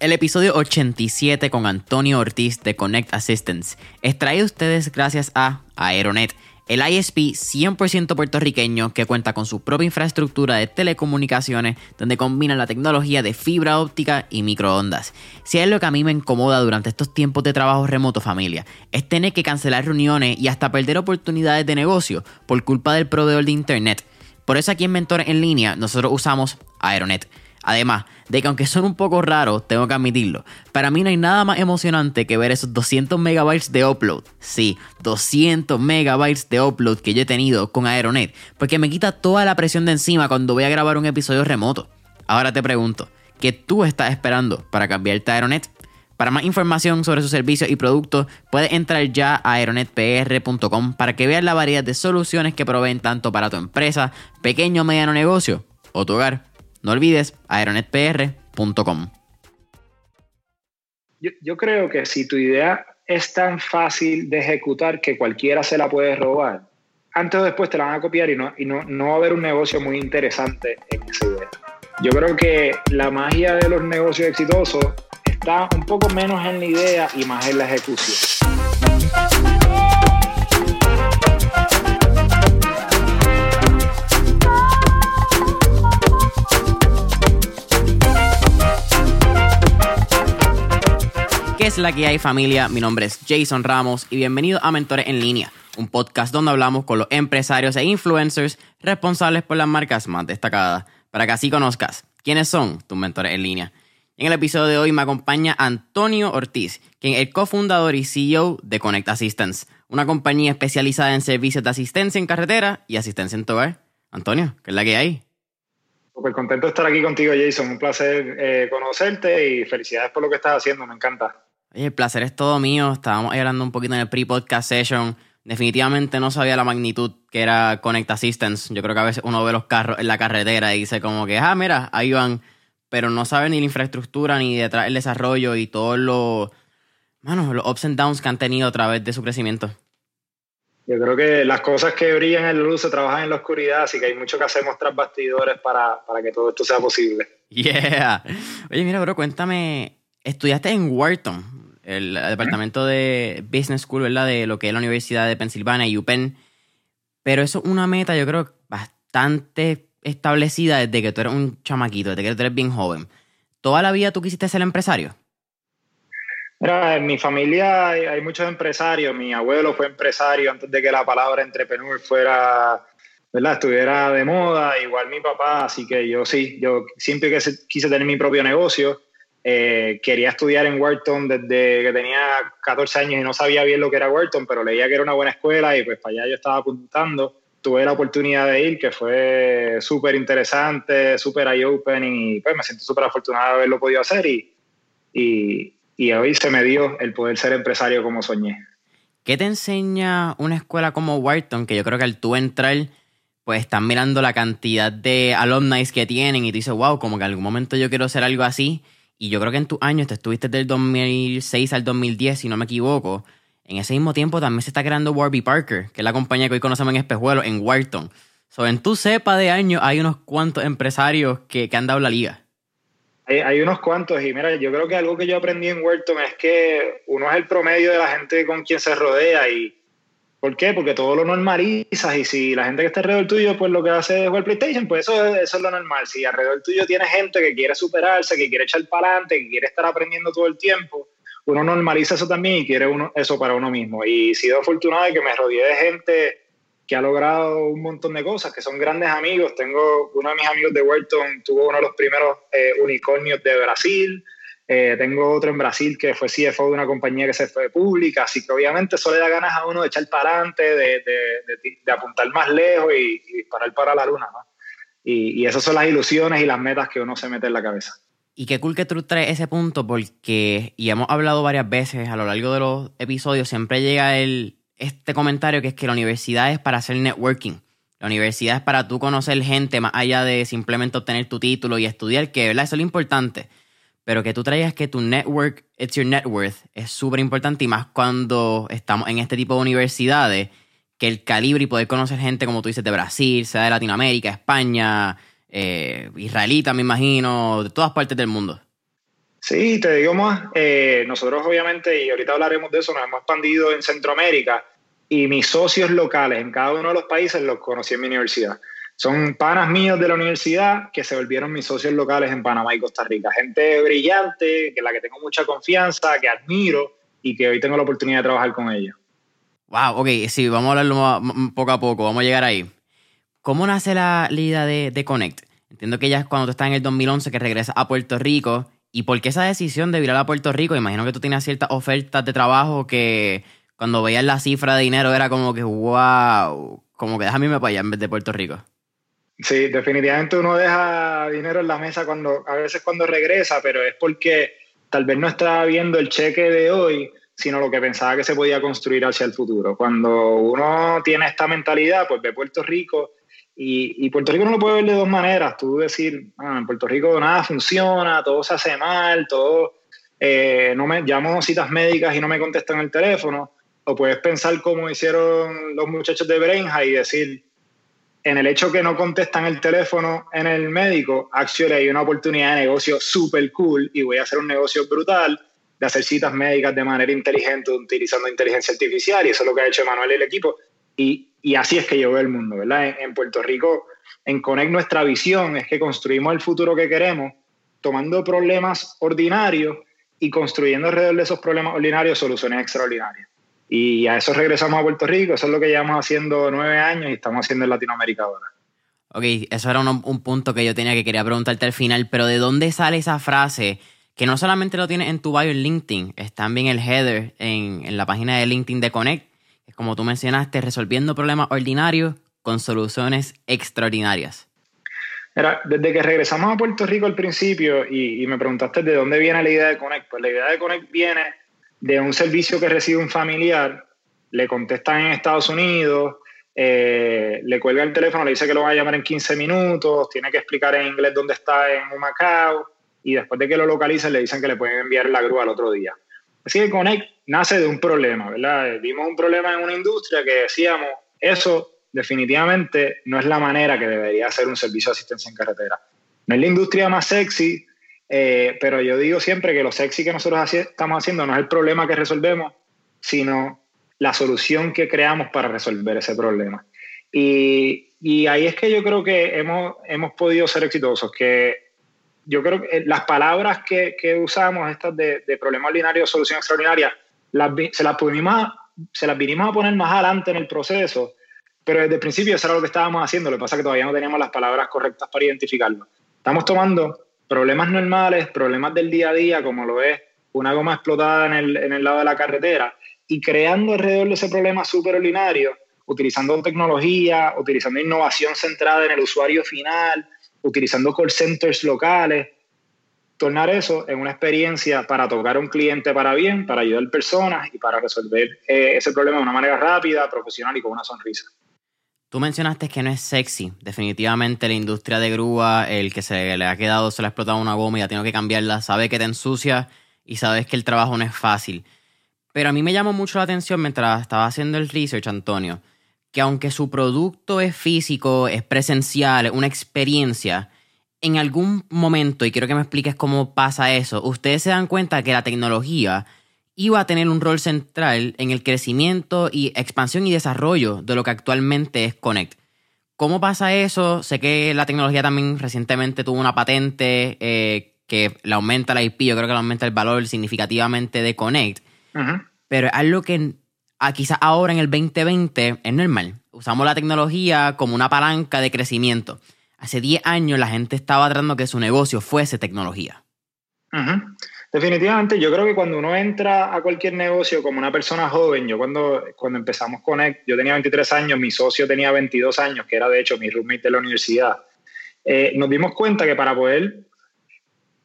El episodio 87 con Antonio Ortiz de Connect Assistance es traído a ustedes gracias a Aeronet, el ISP 100% puertorriqueño que cuenta con su propia infraestructura de telecomunicaciones donde combina la tecnología de fibra óptica y microondas. Si es lo que a mí me incomoda durante estos tiempos de trabajo remoto familia, es tener que cancelar reuniones y hasta perder oportunidades de negocio por culpa del proveedor de internet. Por eso aquí en Mentores en línea nosotros usamos Aeronet. Además de que aunque son un poco raros, tengo que admitirlo, para mí no hay nada más emocionante que ver esos 200 megabytes de upload. Sí, 200 megabytes de upload que yo he tenido con Aeronet, porque me quita toda la presión de encima cuando voy a grabar un episodio remoto. Ahora te pregunto, ¿qué tú estás esperando para cambiarte a Aeronet? Para más información sobre sus servicios y productos, puedes entrar ya a aeronetpr.com para que veas la variedad de soluciones que proveen tanto para tu empresa, pequeño o mediano negocio o tu hogar. No olvides aeronetpr.com. Yo, creo que si tu idea es tan fácil de ejecutar que cualquiera se la puede robar, antes o después te la van a copiar y no, y no, no va a haber un negocio muy interesante en esa idea. Yo creo que la magia de los negocios exitosos está un poco menos en la idea y más en la ejecución. ¿Qué es la que hay familia? Mi nombre es Jason Ramos y bienvenido a Mentores en línea, un podcast donde hablamos con los empresarios e influencers responsables por las marcas más destacadas, para que así conozcas quiénes son tus mentores en línea. En el episodio de hoy me acompaña Antonio Ortiz, quien es el cofundador y CEO de Connect Assistance, una compañía especializada en servicios de asistencia en carretera y asistencia en tu. Antonio, ¿qué es la que hay? Súper contento de estar aquí contigo, Jason. Un placer eh, conocerte y felicidades por lo que estás haciendo, me encanta. Oye, el placer es todo mío. Estábamos hablando un poquito en el pre-podcast session. Definitivamente no sabía la magnitud que era Connect Assistance. Yo creo que a veces uno ve los carros en la carretera y dice como que, ah, mira, ahí van. Pero no sabe ni la infraestructura, ni detrás el desarrollo y todos los, los ups and downs que han tenido a través de su crecimiento. Yo creo que las cosas que brillan en la luz se trabajan en la oscuridad, así que hay mucho que hacemos tras bastidores para, para que todo esto sea posible. Yeah. Oye, mira, bro, cuéntame, estudiaste en Wharton, el departamento de Business School, ¿verdad? De lo que es la Universidad de Pensilvania, UPenn. Pero eso es una meta, yo creo, bastante establecida desde que tú eres un chamaquito, desde que tú eres bien joven. ¿Toda la vida tú quisiste ser empresario? Mira, en mi familia hay, muchos empresarios. Mi abuelo fue empresario antes de que la palabra entrepreneur fuera, ¿verdad? Estuviera de moda. Igual mi papá, así que yo sí, yo siempre quise tener mi propio negocio. Eh, quería estudiar en Wharton desde que tenía 14 años y no sabía bien lo que era Wharton, pero leía que era una buena escuela y pues para allá yo estaba apuntando. Tuve la oportunidad de ir, que fue súper interesante, súper eye-opening y pues me siento súper afortunado de haberlo podido hacer y, y, hoy se me dio el poder ser empresario como soñé. ¿Qué te enseña una escuela como Wharton? Que yo creo que al tú entrar, pues están mirando la cantidad de alumni que tienen y tú dices, wow, como que en algún momento yo quiero hacer algo así. Y yo creo que en tus años, te estuviste del 2006 al 2010, si no me equivoco. En ese mismo tiempo también se está creando Warby Parker, que es la compañía que hoy conocemos en Espejuelo, en Wharton. So, en tu cepa de años hay unos cuantos empresarios que, que han dado la liga. Hay, hay, unos cuantos, y mira, yo creo que algo que yo aprendí en Wharton es que uno es el promedio de la gente con quien se rodea y ¿Por qué? Porque todo lo normalizas y si la gente que está alrededor tuyo, pues lo que hace es jugar PlayStation, pues eso, eso es lo normal. Si alrededor tuyo tienes gente que quiere superarse, que quiere echar para adelante, que quiere estar aprendiendo todo el tiempo, uno normaliza eso también y quiere uno, eso para uno mismo. Y he sido afortunado de que me rodeé de gente que ha logrado un montón de cosas, que son grandes amigos. Tengo uno de mis amigos de Wharton, tuvo uno de los primeros eh, unicornios de Brasil. Eh, tengo otro en Brasil que fue CFO de una compañía que se fue pública, así que obviamente eso le da ganas a uno de echar para adelante, de, de, apuntar más lejos y, disparar para la luna, ¿no? Y, y, esas son las ilusiones y las metas que uno se mete en la cabeza. Y qué cool que tú traes ese punto porque, y hemos hablado varias veces a lo largo de los episodios, siempre llega el, este comentario que es que la universidad es para hacer networking. La universidad es para tú conocer gente más allá de simplemente obtener tu título y estudiar, que ¿verdad? eso es lo importante pero que tú traigas que tu network, it's your net worth, es súper importante y más cuando estamos en este tipo de universidades, que el calibre y poder conocer gente, como tú dices, de Brasil, sea de Latinoamérica, España, eh, israelita, me imagino, de todas partes del mundo. Sí, te digo más, eh, nosotros obviamente, y ahorita hablaremos de eso, nos hemos expandido en Centroamérica y mis socios locales en cada uno de los países los conocí en mi universidad. Son panas míos de la universidad que se volvieron mis socios locales en Panamá y Costa Rica. Gente brillante, que la que tengo mucha confianza, que admiro y que hoy tengo la oportunidad de trabajar con ellos. Wow, ok, sí, vamos a hablarlo poco a poco, vamos a llegar ahí. ¿Cómo nace la, de, de, Connect? Entiendo que ya es cuando tú estás en el 2011 que regresas a Puerto Rico. ¿Y por qué esa decisión de virar a Puerto Rico? Imagino que tú tenías ciertas ofertas de trabajo que cuando veías la cifra de dinero era como que, wow, como que déjame irme para allá en vez de Puerto Rico. Sí, definitivamente uno deja dinero en la mesa cuando, a veces cuando regresa, pero es porque tal vez no estaba viendo el cheque de hoy, sino lo que pensaba que se podía construir hacia el futuro. Cuando uno tiene esta mentalidad, pues ve Puerto Rico y, Puerto Rico no lo puede ver de dos maneras. Tú decir, ah, en Puerto Rico nada funciona, todo se hace mal, todo, eh, no me llamo citas médicas y no me contestan el teléfono. O puedes pensar como hicieron los muchachos de Brainja y decir, en el hecho que no contestan el teléfono en el médico, actually hay una oportunidad de negocio súper cool y voy a hacer un negocio brutal de hacer citas médicas de manera inteligente utilizando inteligencia artificial y eso es lo que ha hecho Manuel y el equipo. Y, y así es que yo veo el mundo, ¿verdad? En, en, Puerto Rico, en Connect nuestra visión es que construimos el futuro que queremos tomando problemas ordinarios y construyendo alrededor de esos problemas ordinarios soluciones extraordinarias. Y a eso regresamos a Puerto Rico, eso es lo que llevamos haciendo nueve años y estamos haciendo en Latinoamérica ahora. Ok, eso era un, un punto que yo tenía que quería preguntarte al final, pero ¿de dónde sale esa frase que no solamente lo tienes en tu bio en LinkedIn, es también el header en, en la página de LinkedIn de Connect, es como tú mencionaste, resolviendo problemas ordinarios con soluciones extraordinarias? Era, desde que regresamos a Puerto Rico al principio y, y, me preguntaste de dónde viene la idea de Connect, pues la idea de Connect viene de un servicio que recibe un familiar, le contestan en Estados Unidos, eh, le cuelga el teléfono, le dice que lo va a llamar en 15 minutos, tiene que explicar en inglés dónde está en Macao y después de que lo localicen le dicen que le pueden enviar la grúa al otro día. Así que Connect nace de un problema, ¿verdad? Vimos un problema en una industria que decíamos, eso definitivamente no es la manera que debería ser un servicio de asistencia en carretera. No es la industria más sexy, eh, pero yo digo siempre que lo sexy que nosotros estamos haciendo no es el problema que resolvemos, sino la solución que creamos para resolver ese problema. Y, y ahí es que yo creo que hemos, hemos podido ser exitosos, que yo creo que las palabras que, que usamos, estas de, de, problema ordinario, solución extraordinaria, las, se, las pudimos, se las vinimos a poner más adelante en el proceso, pero desde el principio eso era lo que estábamos haciendo, lo que pasa es que todavía no teníamos las palabras correctas para identificarlo. Estamos tomando problemas normales, problemas del día a día, como lo es una goma explotada en el, en el lado de la carretera, y creando alrededor de ese problema súper ordinario, utilizando tecnología, utilizando innovación centrada en el usuario final, utilizando call centers locales, tornar eso en una experiencia para tocar a un cliente para bien, para ayudar personas y para resolver eh, ese problema de una manera rápida, profesional y con una sonrisa. Tú mencionaste que no es sexy. Definitivamente la industria de grúa, el que se le ha quedado, se le ha explotado una goma y ha tenido que cambiarla, sabe que te ensucia y sabes que el trabajo no es fácil. Pero a mí me llamó mucho la atención mientras estaba haciendo el research, Antonio, que aunque su producto es físico, es presencial, es una experiencia, en algún momento, y quiero que me expliques cómo pasa eso, ustedes se dan cuenta que la tecnología iba a tener un rol central en el crecimiento y expansión y desarrollo de lo que actualmente es Connect. ¿Cómo pasa eso? Sé que la tecnología también recientemente tuvo una patente eh, que le aumenta la IP, yo creo que le aumenta el valor significativamente de Connect, pero es algo que quizás ahora en el 2020 es normal. Usamos la tecnología como una palanca de crecimiento. Hace 10 años la gente estaba tratando que su negocio fuese tecnología. Definitivamente, yo creo que cuando uno entra a cualquier negocio como una persona joven, yo cuando, cuando empezamos Connect, yo tenía 23 años, mi socio tenía 22 años, que era de hecho mi roommate de la universidad, eh, nos dimos cuenta que para poder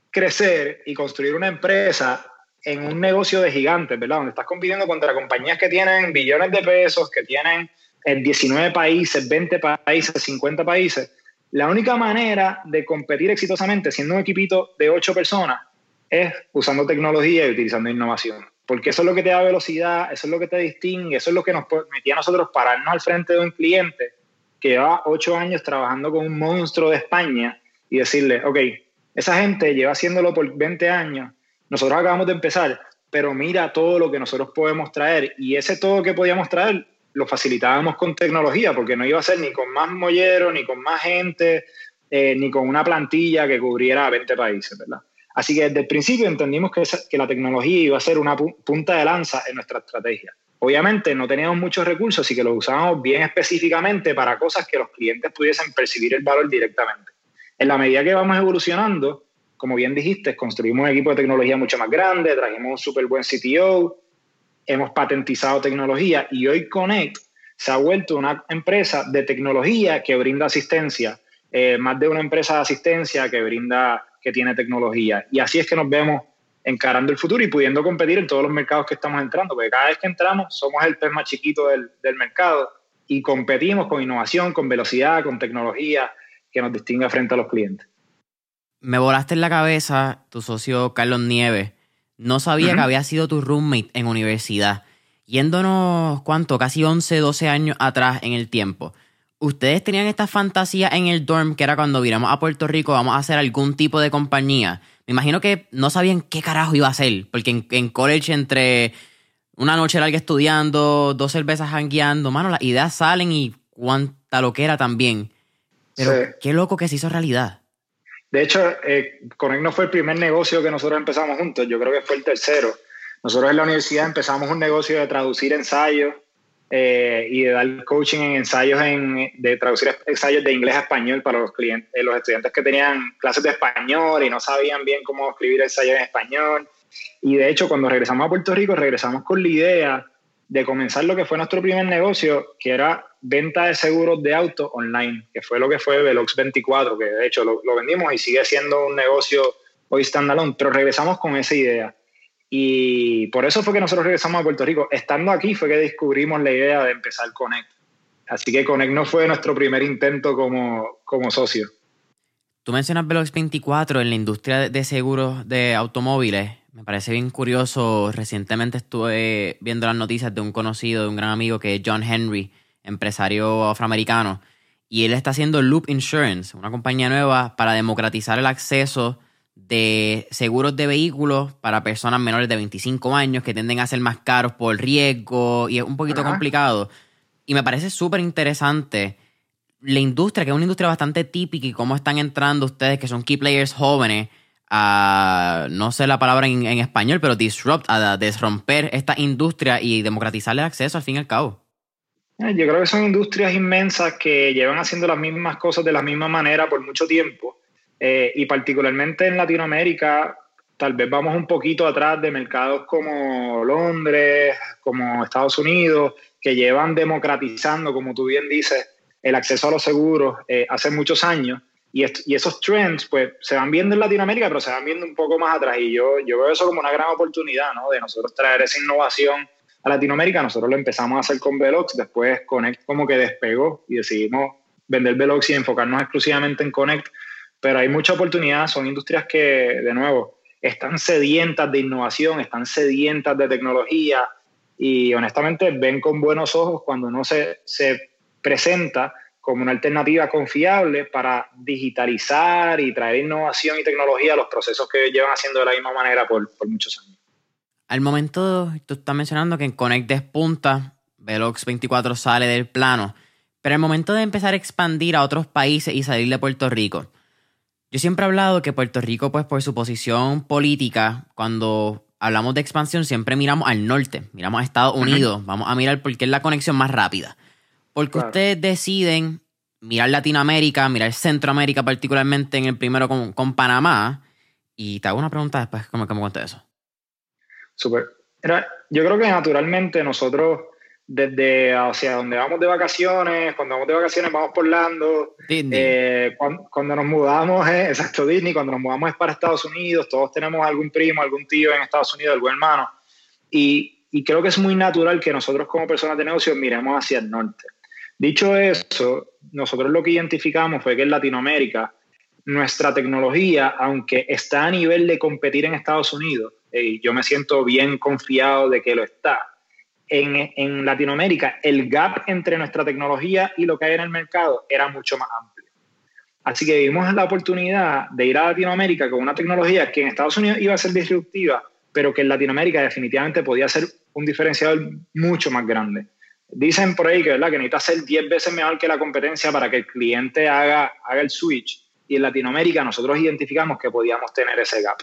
crecer y construir una empresa en un negocio de gigantes, ¿verdad? Donde estás compitiendo contra compañías que tienen billones de pesos, que tienen en 19 países, 20 países, 50 países. La única manera de competir exitosamente siendo un equipito de 8 personas es usando tecnología y utilizando innovación. Porque eso es lo que te da velocidad, eso es lo que te distingue, eso es lo que nos permitía a nosotros pararnos al frente de un cliente que lleva ocho años trabajando con un monstruo de España y decirle, ok, esa gente lleva haciéndolo por 20 años nosotros acabamos de empezar, pero mira todo lo que nosotros podemos traer y ese todo que podíamos traer lo facilitábamos con tecnología, porque no iba a ser ni con más molleros, ni con más gente, eh, ni con una plantilla que cubriera 20 países, ¿verdad? Así que desde el principio entendimos que, la tecnología iba a ser una punta de lanza en nuestra estrategia. Obviamente no teníamos muchos recursos, así que lo usábamos bien específicamente para cosas que los clientes pudiesen percibir el valor directamente. En la medida que vamos evolucionando, como bien dijiste, construimos un equipo de tecnología mucho más grande, trajimos un súper buen CTO, hemos patentizado tecnología y hoy Connect se ha vuelto una empresa de tecnología que brinda asistencia, eh, más de una empresa de asistencia que brinda, que tiene tecnología. Y así es que nos vemos encarando el futuro y pudiendo competir en todos los mercados que estamos entrando, porque cada vez que entramos somos el pez más chiquito del, del mercado y competimos con innovación, con velocidad, con tecnología que nos distinga frente a los clientes. Me volaste en la cabeza tu socio Carlos Nieves no sabía que había sido tu roommate en universidad. Yéndonos, ¿cuánto? Casi 11, 12 años atrás en el tiempo. ¿Ustedes tenían esta fantasía en el dorm que era cuando viramos a Puerto Rico vamos a hacer algún tipo de compañía? Me imagino que no sabían qué carajo iba a hacer, porque en, college entre una noche larga estudiando, dos cervezas jangueando, mano, las ideas salen y cuánta lo que era también. Pero qué loco que se hizo realidad. De hecho, eh, Connect no fue el primer negocio que nosotros empezamos juntos, yo creo que fue el tercero. Nosotros en la universidad empezamos un negocio de traducir ensayos eh, y de dar coaching en ensayos, en, de traducir ensayos de inglés a español para los, clientes, eh, los estudiantes que tenían clases de español y no sabían bien cómo escribir ensayos en español. Y de hecho, cuando regresamos a Puerto Rico, regresamos con la idea de comenzar lo que fue nuestro primer negocio, que era venta de seguros de auto online, que fue lo que fue Velox 24, que de hecho lo, vendimos y sigue siendo un negocio hoy standalone, pero regresamos con esa idea. Y por eso fue que nosotros regresamos a Puerto Rico. Estando aquí fue que descubrimos la idea de empezar Connect. Así que Connect no fue nuestro primer intento como, como socio. Tú mencionas Velox 24 en la industria de seguros de automóviles. Me parece bien curioso. Recientemente estuve viendo las noticias de un conocido, de un gran amigo que es John Henry, empresario afroamericano. Y él está haciendo Loop Insurance, una compañía nueva para democratizar el acceso de seguros de vehículos para personas menores de 25 años que tienden a ser más caros por riesgo y es un poquito complicado. Y me parece súper interesante la industria, que es una industria bastante típica y cómo están entrando ustedes, que son key players jóvenes, a, no sé la palabra en, español, pero disrupt, a desromper esta industria y democratizarle el acceso al fin y al cabo. Eh, yo creo que son industrias inmensas que llevan haciendo las mismas cosas de la misma manera por mucho tiempo eh, y particularmente en Latinoamérica tal vez vamos un poquito atrás de mercados como Londres, como Estados Unidos, que llevan democratizando, como tú bien dices, el acceso a los seguros eh, hace muchos años y, esos trends, pues, se van viendo en Latinoamérica, pero se van viendo un poco más atrás. Y yo, yo veo eso como una gran oportunidad, ¿no? De nosotros traer esa innovación a Latinoamérica. Nosotros lo empezamos a hacer con Velox, después Connect como que despegó y decidimos vender Velox y enfocarnos exclusivamente en Connect. Pero hay mucha oportunidad, son industrias que, de nuevo, están sedientas de innovación, están sedientas de tecnología y honestamente ven con buenos ojos cuando uno se, se presenta como una alternativa confiable para digitalizar y traer innovación y tecnología a los procesos que llevan haciendo de la misma manera por, muchos años. Al momento, tú estás mencionando que en Connect despunta, Velox 24 sale del plano, pero al momento de empezar a expandir a otros países y salir de Puerto Rico, yo siempre he hablado que Puerto Rico, pues por su posición política, cuando hablamos de expansión, siempre miramos al norte, miramos a Estados Unidos, vamos a mirar por qué es la conexión más rápida. Porque ustedes deciden mirar Latinoamérica, mirar Centroamérica particularmente en el primero con, Panamá. Y te hago una pregunta después, ¿cómo, cómo cuenta eso? Súper. Yo creo que naturalmente nosotros, desde hacia donde vamos de vacaciones, cuando vamos de vacaciones vamos por Lando, eh, cuando, nos mudamos, eh, exacto, Disney, cuando nos mudamos es para Estados Unidos, todos tenemos algún primo, algún tío en Estados Unidos, algún hermano. Y, y creo que es muy natural que nosotros como personas de negocios miremos hacia el norte. Dicho eso, nosotros lo que identificamos fue que en Latinoamérica nuestra tecnología, aunque está a nivel de competir en Estados Unidos, y yo me siento bien confiado de que lo está, en, en, Latinoamérica el gap entre nuestra tecnología y lo que hay en el mercado era mucho más amplio. Así que vimos la oportunidad de ir a Latinoamérica con una tecnología que en Estados Unidos iba a ser disruptiva, pero que en Latinoamérica definitivamente podía ser un diferenciador mucho más grande. Dicen por ahí que, ¿verdad? que necesita ser 10 veces mejor que la competencia para que el cliente haga, haga el switch. Y en Latinoamérica nosotros identificamos que podíamos tener ese gap.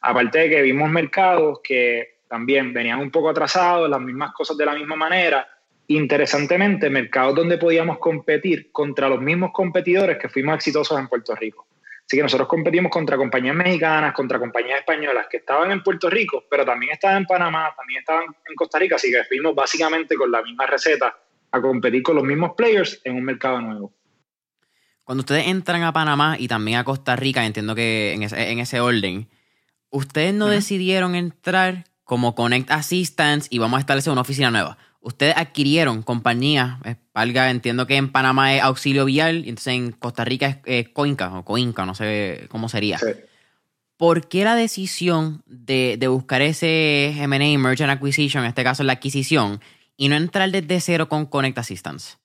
Aparte de que vimos mercados que también venían un poco atrasados, las mismas cosas de la misma manera, interesantemente, mercados donde podíamos competir contra los mismos competidores que fuimos exitosos en Puerto Rico. Así que nosotros competimos contra compañías mexicanas, contra compañías españolas que estaban en Puerto Rico, pero también estaban en Panamá, también estaban en Costa Rica, así que fuimos básicamente con la misma receta a competir con los mismos players en un mercado nuevo. Cuando ustedes entran a Panamá y también a Costa Rica, entiendo que en ese, orden, ustedes no decidieron entrar como Connect Assistance y vamos a establecer una oficina nueva ustedes adquirieron compañías, valga, entiendo que en Panamá es Auxilio Vial, y entonces en Costa Rica es, Coinca o Coinca, no sé cómo sería. ¿Por qué la decisión de, buscar ese M&A, Merchant Acquisition, en este caso la adquisición, y no entrar desde cero con Connect Assistance?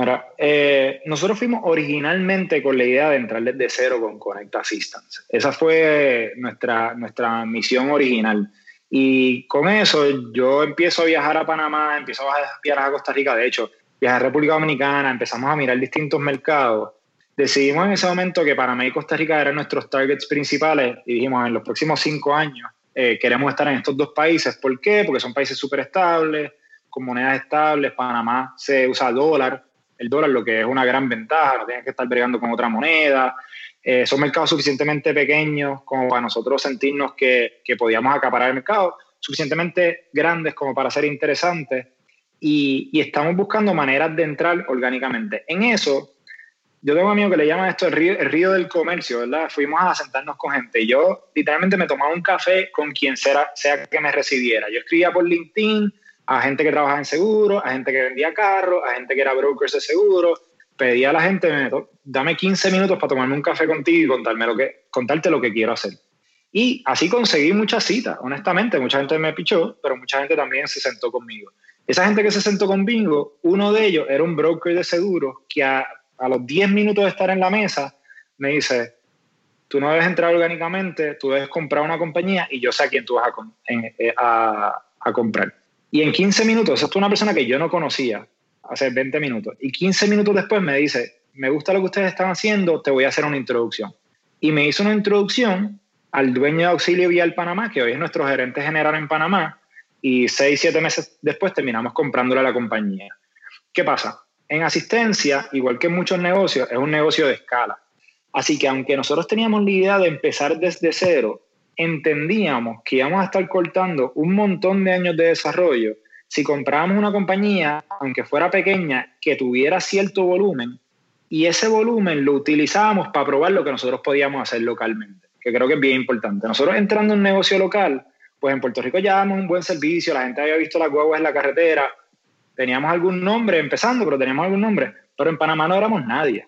Mira, eh, nosotros fuimos originalmente con la idea de entrar desde cero con Connect Assistance. Esa fue nuestra, nuestra misión original. Y con eso yo empiezo a viajar a Panamá, empiezo a viajar a Costa Rica, de hecho, viajar a República Dominicana, empezamos a mirar distintos mercados. Decidimos en ese momento que Panamá y Costa Rica eran nuestros targets principales y dijimos en los próximos cinco años eh, queremos estar en estos dos países. ¿Por qué? Porque son países súper estables, con monedas estables. Panamá se usa dólar, el dólar lo que es una gran ventaja, no tienes que estar bregando con otra moneda. Eh, son mercados suficientemente pequeños como para nosotros sentirnos que, que podíamos acaparar el mercado, suficientemente grandes como para ser interesantes y, y, estamos buscando maneras de entrar orgánicamente. En eso, yo tengo un amigo que le llaman esto el río, el río del comercio, ¿verdad? Fuimos a sentarnos con gente yo literalmente me tomaba un café con quien sea, sea que me recibiera. Yo escribía por LinkedIn a gente que trabajaba en seguro, a gente que vendía carros, a gente que era brokers de seguro, pedí a la gente, dame 15 minutos para tomarme un café contigo y contarme lo que, contarte lo que quiero hacer. Y así conseguí muchas citas, honestamente. Mucha gente me pichó, pero mucha gente también se sentó conmigo. Esa gente que se sentó conmigo, uno de ellos era un broker de seguros que a, los 10 minutos de estar en la mesa me dice, tú no debes entrar orgánicamente, tú debes comprar una compañía y yo sé a quién tú vas a, eh, a, a comprar. Y en 15 minutos, esto es una persona que yo no conocía, hace 20 minutos. Y 15 minutos después me dice, me gusta lo que ustedes están haciendo, te voy a hacer una introducción. Y me hizo una introducción al dueño de Auxilio Vial Panamá, que hoy es nuestro gerente general en Panamá, y seis, siete meses después terminamos comprándole a la compañía. ¿Qué pasa? En asistencia, igual que en muchos negocios, es un negocio de escala. Así que aunque nosotros teníamos la idea de empezar desde cero, entendíamos que íbamos a estar cortando un montón de años de desarrollo si comprábamos una compañía, aunque fuera pequeña, que tuviera cierto volumen, y ese volumen lo utilizábamos para probar lo que nosotros podíamos hacer localmente, que creo que es bien importante. Nosotros entrando en un negocio local, pues en Puerto Rico ya damos un buen servicio, la gente había visto las guaguas en la carretera, teníamos algún nombre empezando, pero teníamos algún nombre, pero en Panamá no éramos nadie.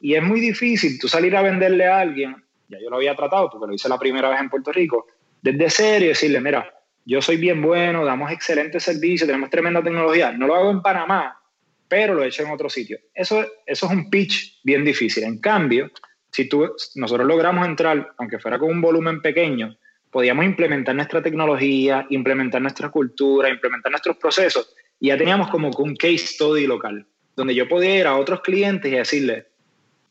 Y es muy difícil tú salir a venderle a alguien, ya yo lo había tratado porque lo hice la primera vez en Puerto Rico, desde serio decirle, mira, yo soy bien bueno, damos excelente servicio, tenemos tremenda tecnología. No lo hago en Panamá, pero lo he hecho en otro sitio. Eso, eso es un pitch bien difícil. En cambio, si tú, nosotros logramos entrar, aunque fuera con un volumen pequeño, podíamos implementar nuestra tecnología, implementar nuestra cultura, implementar nuestros procesos, y ya teníamos como un case study local, donde yo podía ir a otros clientes y decirles,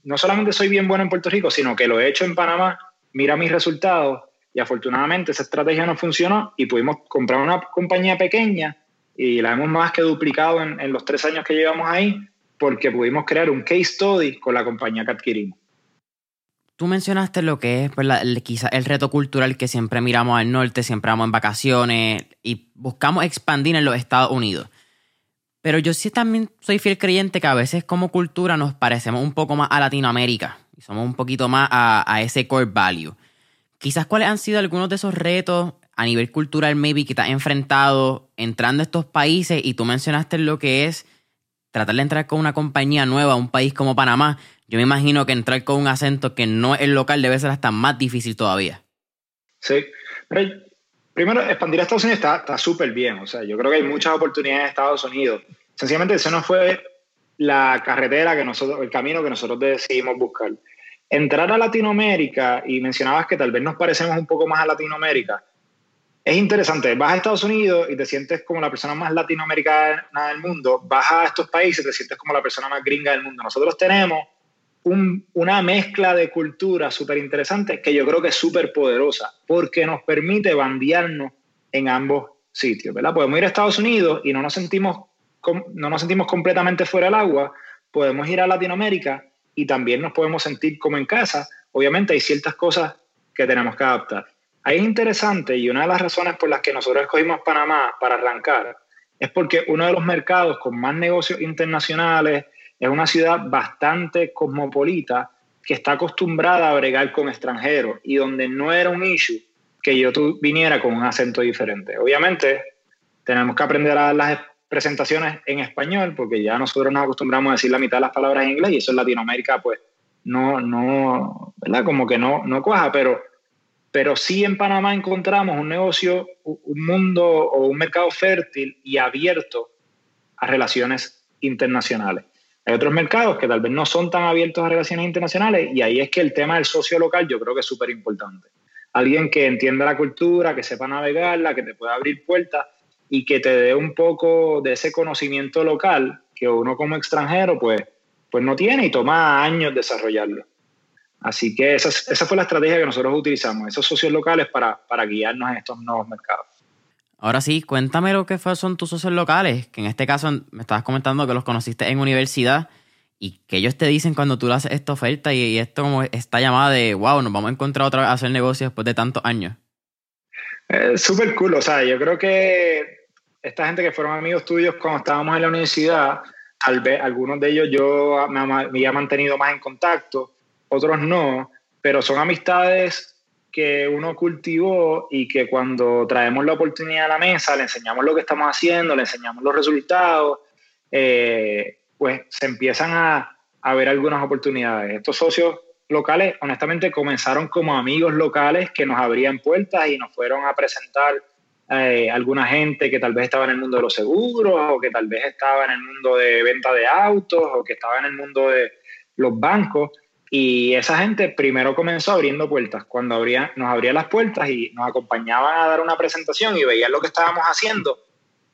no solamente soy bien bueno en Puerto Rico, sino que lo he hecho en Panamá, mira mis resultados, y afortunadamente esa estrategia no funcionó y pudimos comprar una compañía pequeña y la hemos más que duplicado en, los tres años que llevamos ahí porque pudimos crear un case study con la compañía que adquirimos. Tú mencionaste lo que es pues, el, quizá el reto cultural que siempre miramos al norte, siempre vamos en vacaciones y buscamos expandir en los Estados Unidos. Pero yo sí también soy fiel creyente que a veces como cultura nos parecemos un poco más a Latinoamérica y somos un poquito más a, a ese core value. Quizás cuáles han sido algunos de esos retos a nivel cultural, maybe, que te has enfrentado entrando a estos países y tú mencionaste lo que es tratar de entrar con una compañía nueva a un país como Panamá. Yo me imagino que entrar con un acento que no es local debe ser hasta más difícil todavía. Sí, pero primero, expandir a Estados Unidos está súper bien. O sea, yo creo que hay muchas oportunidades en Estados Unidos. Sencillamente, eso no fue la carretera que nosotros, el camino que nosotros decidimos buscar. Entrar a Latinoamérica, y mencionabas que tal vez nos parecemos un poco más a Latinoamérica, es interesante. Vas a Estados Unidos y te sientes como la persona más latinoamericana del mundo. Vas a estos países y te sientes como la persona más gringa del mundo. Nosotros tenemos una mezcla de cultura súper interesante que yo creo que es súper poderosa porque nos permite bandearnos en ambos sitios, ¿verdad? Podemos ir a Estados Unidos y no nos sentimos, no nos sentimos completamente fuera del agua. Podemos ir a Latinoamérica y también nos podemos sentir como en casa. Obviamente hay ciertas cosas que tenemos que adaptar. Ahí es interesante y una de las razones por las que nosotros escogimos Panamá para arrancar es porque uno de los mercados con más negocios internacionales es una ciudad bastante cosmopolita que está acostumbrada a bregar con extranjeros y donde no era un issue que yo viniera con un acento diferente. Obviamente tenemos que aprender a dar las presentaciones en español porque ya nosotros nos acostumbramos a decir la mitad de las palabras en inglés y eso en Latinoamérica pues no, no, ¿verdad? Como que no, no cuaja, pero pero sí en Panamá encontramos un negocio, un mundo o un mercado fértil y abierto a relaciones internacionales. Hay otros mercados que tal vez no son tan abiertos a relaciones internacionales y ahí es que el tema del socio local yo creo que es súper importante. Alguien que entienda la cultura, que sepa navegarla, que te pueda abrir puertas y que te dé un poco de ese conocimiento local que uno como extranjero pues, pues no tiene y toma años desarrollarlo. Así que esa, esa fue la estrategia que nosotros utilizamos, esos socios locales para, para guiarnos en estos nuevos mercados. Ahora sí, cuéntame lo que son tus socios locales, que en este caso me estabas comentando que los conociste en universidad y que ellos te dicen cuando tú le haces esta oferta y, esto como esta llamada de, wow, nos vamos a encontrar otra vez a hacer negocios después de tantos años. Eh, Súper cool, o sea, yo creo que esta gente que fueron amigos tuyos cuando estábamos en la universidad, tal vez algunos de ellos yo me había mantenido más en contacto otros no, pero son amistades que uno cultivó y que cuando traemos la oportunidad a la mesa, le enseñamos lo que estamos haciendo, le enseñamos los resultados, eh, pues se empiezan a, a, ver algunas oportunidades. Estos socios locales, honestamente, comenzaron como amigos locales que nos abrían puertas y nos fueron a presentar eh, alguna gente que tal vez estaba en el mundo de los seguros o que tal vez estaba en el mundo de venta de autos o que estaba en el mundo de los bancos y esa gente primero comenzó abriendo puertas. Cuando abría, nos abría las puertas y nos acompañaban a dar una presentación y veían lo que estábamos haciendo,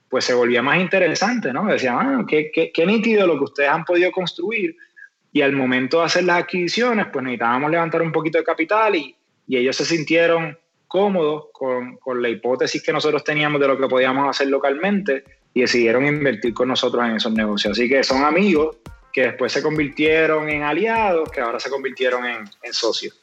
pues se volvía más interesante, ¿no? Decían, ah, qué, qué, qué nítido lo que ustedes han podido construir. Y al momento de hacer las adquisiciones, pues necesitábamos levantar un poquito de capital y, y ellos se sintieron cómodos con, con, la hipótesis que nosotros teníamos de lo que podíamos hacer localmente y decidieron invertir con nosotros en esos negocios. Así que son amigos que después se convirtieron en aliados, que ahora se convirtieron en, socios.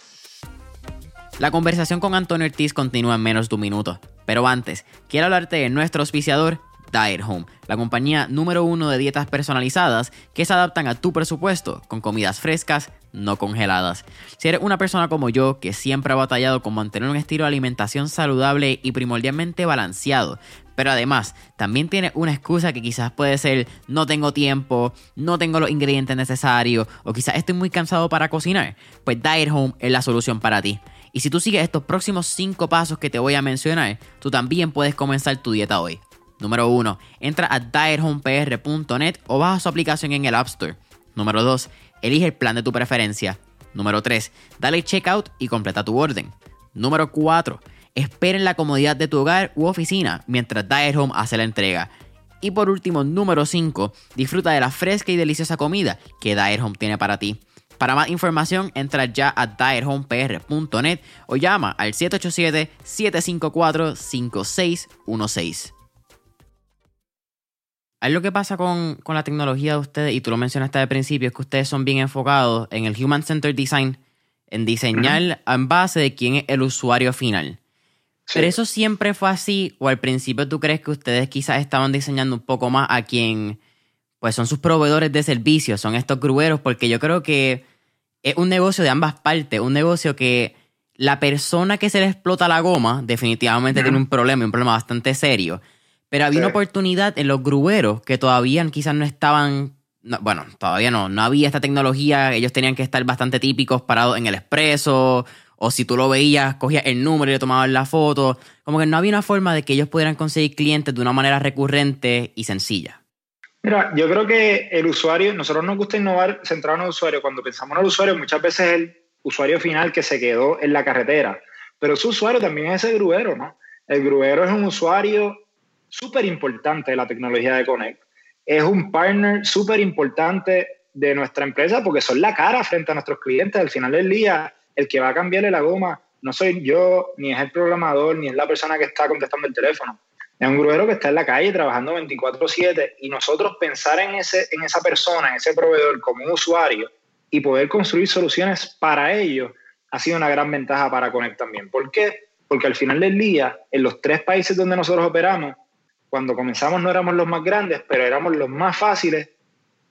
La conversación con Antonio Ortiz continúa en menos de un minuto, pero antes, quiero hablarte de nuestro auspiciador, Diet Home, la compañía número uno de dietas personalizadas que se adaptan a tu presupuesto con comidas frescas, no congeladas. Si eres una persona como yo que siempre ha batallado con mantener un estilo de alimentación saludable y primordialmente balanceado, pero además, también tiene una excusa que quizás puede ser no tengo tiempo, no tengo los ingredientes necesarios o quizás estoy muy cansado para cocinar. Pues Diet Home es la solución para ti. Y si tú sigues estos próximos 5 pasos que te voy a mencionar, tú también puedes comenzar tu dieta hoy. Número 1. Entra a diethomepr.net o baja su aplicación en el App Store. Número 2. Elige el plan de tu preferencia. Número 3. Dale checkout y completa tu orden. Número 4 Espera en la comodidad de tu hogar u oficina mientras Diet Home hace la entrega. Y por último, número 5, disfruta de la fresca y deliciosa comida que Diet Home tiene para ti. Para más información, entra ya a diethomepr.net o llama al 787-754-5616. Algo que pasa con, la tecnología de ustedes, y tú lo mencionaste al principio, es que ustedes son bien enfocados en el Human Centered Design, en diseñar en base de quién es el usuario final. Pero eso siempre fue así, o al principio tú crees que ustedes quizás estaban diseñando un poco más a quien, pues son sus proveedores de servicios, son estos grueros, porque yo creo que es un negocio de ambas partes, un negocio que la persona que se le explota la goma definitivamente tiene un problema, un problema bastante serio. Pero había una oportunidad en los grueros que todavía quizás no estaban, bueno, todavía no, no había esta tecnología, ellos tenían que estar bastante típicos parados en el expreso o si tú lo veías, cogías el número y le tomabas la foto. Como que no había una forma de que ellos pudieran conseguir clientes de una manera recurrente y sencilla. Mira, yo creo que el usuario, nosotros nos gusta innovar centrado en el usuario. Cuando pensamos en el usuario, muchas veces es el usuario final que se quedó en la carretera, pero su usuario también es ese gruero, ¿no? El gruero es un usuario súper importante de la tecnología de Connect. Es un partner súper importante de nuestra empresa porque son la cara frente a nuestros clientes. Al final del día, el que va a cambiarle la goma no soy yo, ni es el programador, ni es la persona que está contestando el teléfono. Es un gruero que está en la calle trabajando 24/7 y nosotros pensar en, ese, en esa persona, en ese proveedor como un usuario y poder construir soluciones para ellos ha sido una gran ventaja para Connect también. ¿Por qué? Porque al final del día, en los tres países donde nosotros operamos, cuando comenzamos no éramos los más grandes, pero éramos los más fáciles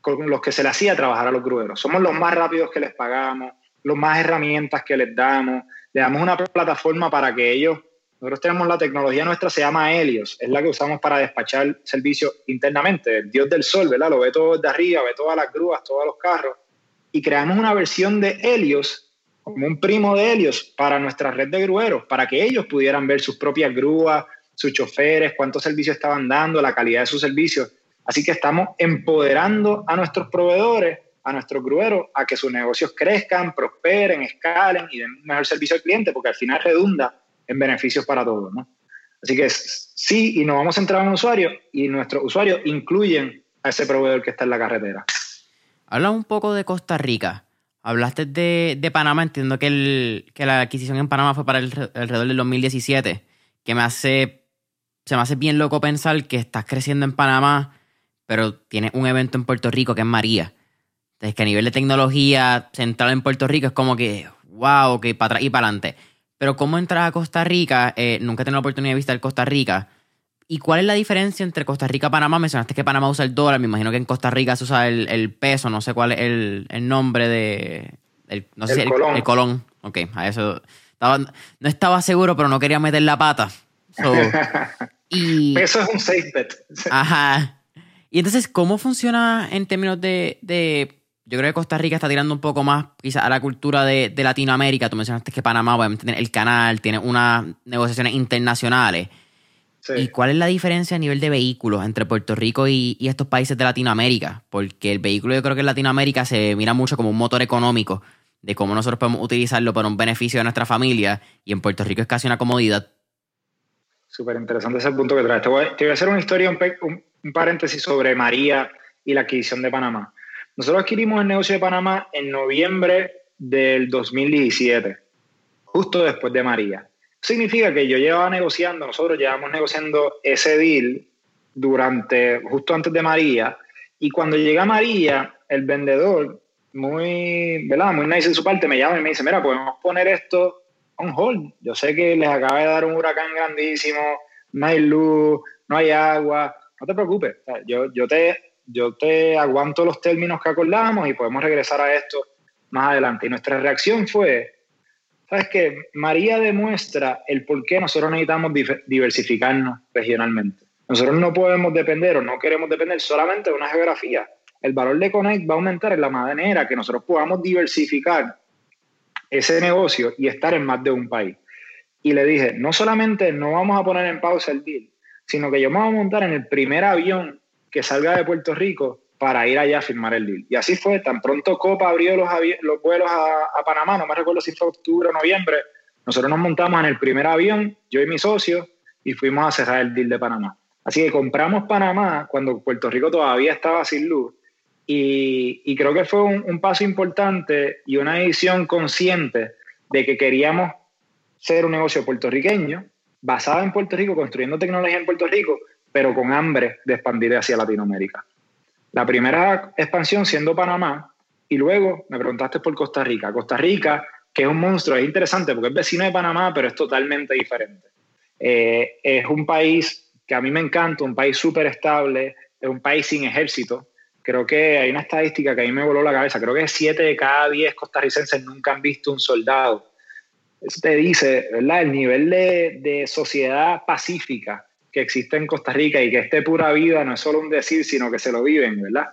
con los que se le hacía trabajar a los grueros. Somos los más rápidos que les pagamos, los más herramientas que les damos, le damos una plataforma para que ellos, nosotros tenemos la tecnología nuestra, se llama Helios, es la que usamos para despachar servicios internamente, el dios del sol, ¿verdad? Lo ve todo desde arriba, ve todas las grúas, todos los carros, y creamos una versión de Helios como un primo de Helios para nuestra red de grueros, para que ellos pudieran ver sus propias grúas, sus choferes, cuántos servicios estaban dando, la calidad de sus servicios. Así que estamos empoderando a nuestros proveedores, a nuestros grueros, a que sus negocios crezcan, prosperen, escalen y den un mejor servicio al cliente, porque al final redunda en beneficios para todos. ¿no? Así que sí, y nos vamos a entrar en un usuario y nuestros usuarios incluyen a ese proveedor que está en la carretera. Habla un poco de Costa Rica. Hablaste de, de Panamá, entiendo que, el, que, la adquisición en Panamá fue para el, alrededor del 2017, que me hace, se me hace bien loco pensar que estás creciendo en Panamá, pero tienes un evento en Puerto Rico que es María. Entonces, que a nivel de tecnología central en Puerto Rico es como que, wow, que para atrás y para adelante. Pero cómo entras a Costa Rica, eh, nunca he tenido la oportunidad de visitar Costa Rica. ¿Y cuál es la diferencia entre Costa Rica y Panamá? Mencionaste que Panamá usa el dólar, me imagino que en Costa Rica se usa el, peso, no sé cuál es el, nombre de... El, no sé el, colón. el, colón. Ok, a eso... no estaba seguro, pero no quería meter la pata. y, peso es un safe bet. Ajá. Y entonces, ¿cómo funciona en términos de, de yo creo que Costa Rica está tirando un poco más quizás a la cultura de, de Latinoamérica. Tú mencionaste que Panamá, obviamente, tiene el canal, tiene unas negociaciones internacionales. ¿Y cuál es la diferencia a nivel de vehículos entre Puerto Rico y, estos países de Latinoamérica? Porque el vehículo yo creo que en Latinoamérica se mira mucho como un motor económico de cómo nosotros podemos utilizarlo para un beneficio de nuestra familia y en Puerto Rico es casi una comodidad. Súper interesante ese punto que traes. Te voy, a hacer una historia, un, un, paréntesis sobre María y la adquisición de Panamá. Nosotros adquirimos el negocio de Panamá en noviembre del 2017, justo después de María significa que yo llevaba negociando, nosotros llevamos negociando ese deal durante, justo antes de María, y cuando llega María, el vendedor, muy, ¿verdad? Muy nice en su parte, me llama y me dice, mira, podemos poner esto on hold. Yo sé que les acaba de dar un huracán grandísimo, no hay luz, no hay agua, no te preocupes, yo, yo, te, yo te aguanto los términos que acordamos y podemos regresar a esto más adelante. Y nuestra reacción fue, sabes que María demuestra el por qué nosotros necesitamos diversificarnos regionalmente. Nosotros no podemos depender o no queremos depender solamente de una geografía. El valor de Connect va a aumentar en la manera que nosotros podamos diversificar ese negocio y estar en más de un país. Y le dije, no solamente no vamos a poner en pausa el deal, sino que yo me voy a montar en el primer avión que salga de Puerto Rico para ir allá a firmar el deal. Y así fue, tan pronto Copa abrió los, los vuelos a, Panamá, no me recuerdo si fue octubre o noviembre, nosotros nos montamos en el primer avión, yo y mi socio, y fuimos a cerrar el deal de Panamá. Así que compramos Panamá cuando Puerto Rico todavía estaba sin luz. Y, creo que fue un, paso importante y una decisión consciente de que queríamos ser un negocio puertorriqueño, basado en Puerto Rico, construyendo tecnología en Puerto Rico, pero con hambre de expandir hacia Latinoamérica. La primera expansión siendo Panamá y luego me preguntaste por Costa Rica. Costa Rica, que es un monstruo, es interesante porque es vecino de Panamá, pero es totalmente diferente. Eh, es un país que a mí me encanta, un país súper estable, es un país sin ejército. Creo que hay una estadística que a mí me voló la cabeza. Creo que 7 de cada 10 costarricenses nunca han visto un soldado. Eso te dice, ¿verdad? El nivel de, de sociedad pacífica que existe en Costa Rica y que este pura vida no es solo un decir, sino que se lo viven, ¿verdad?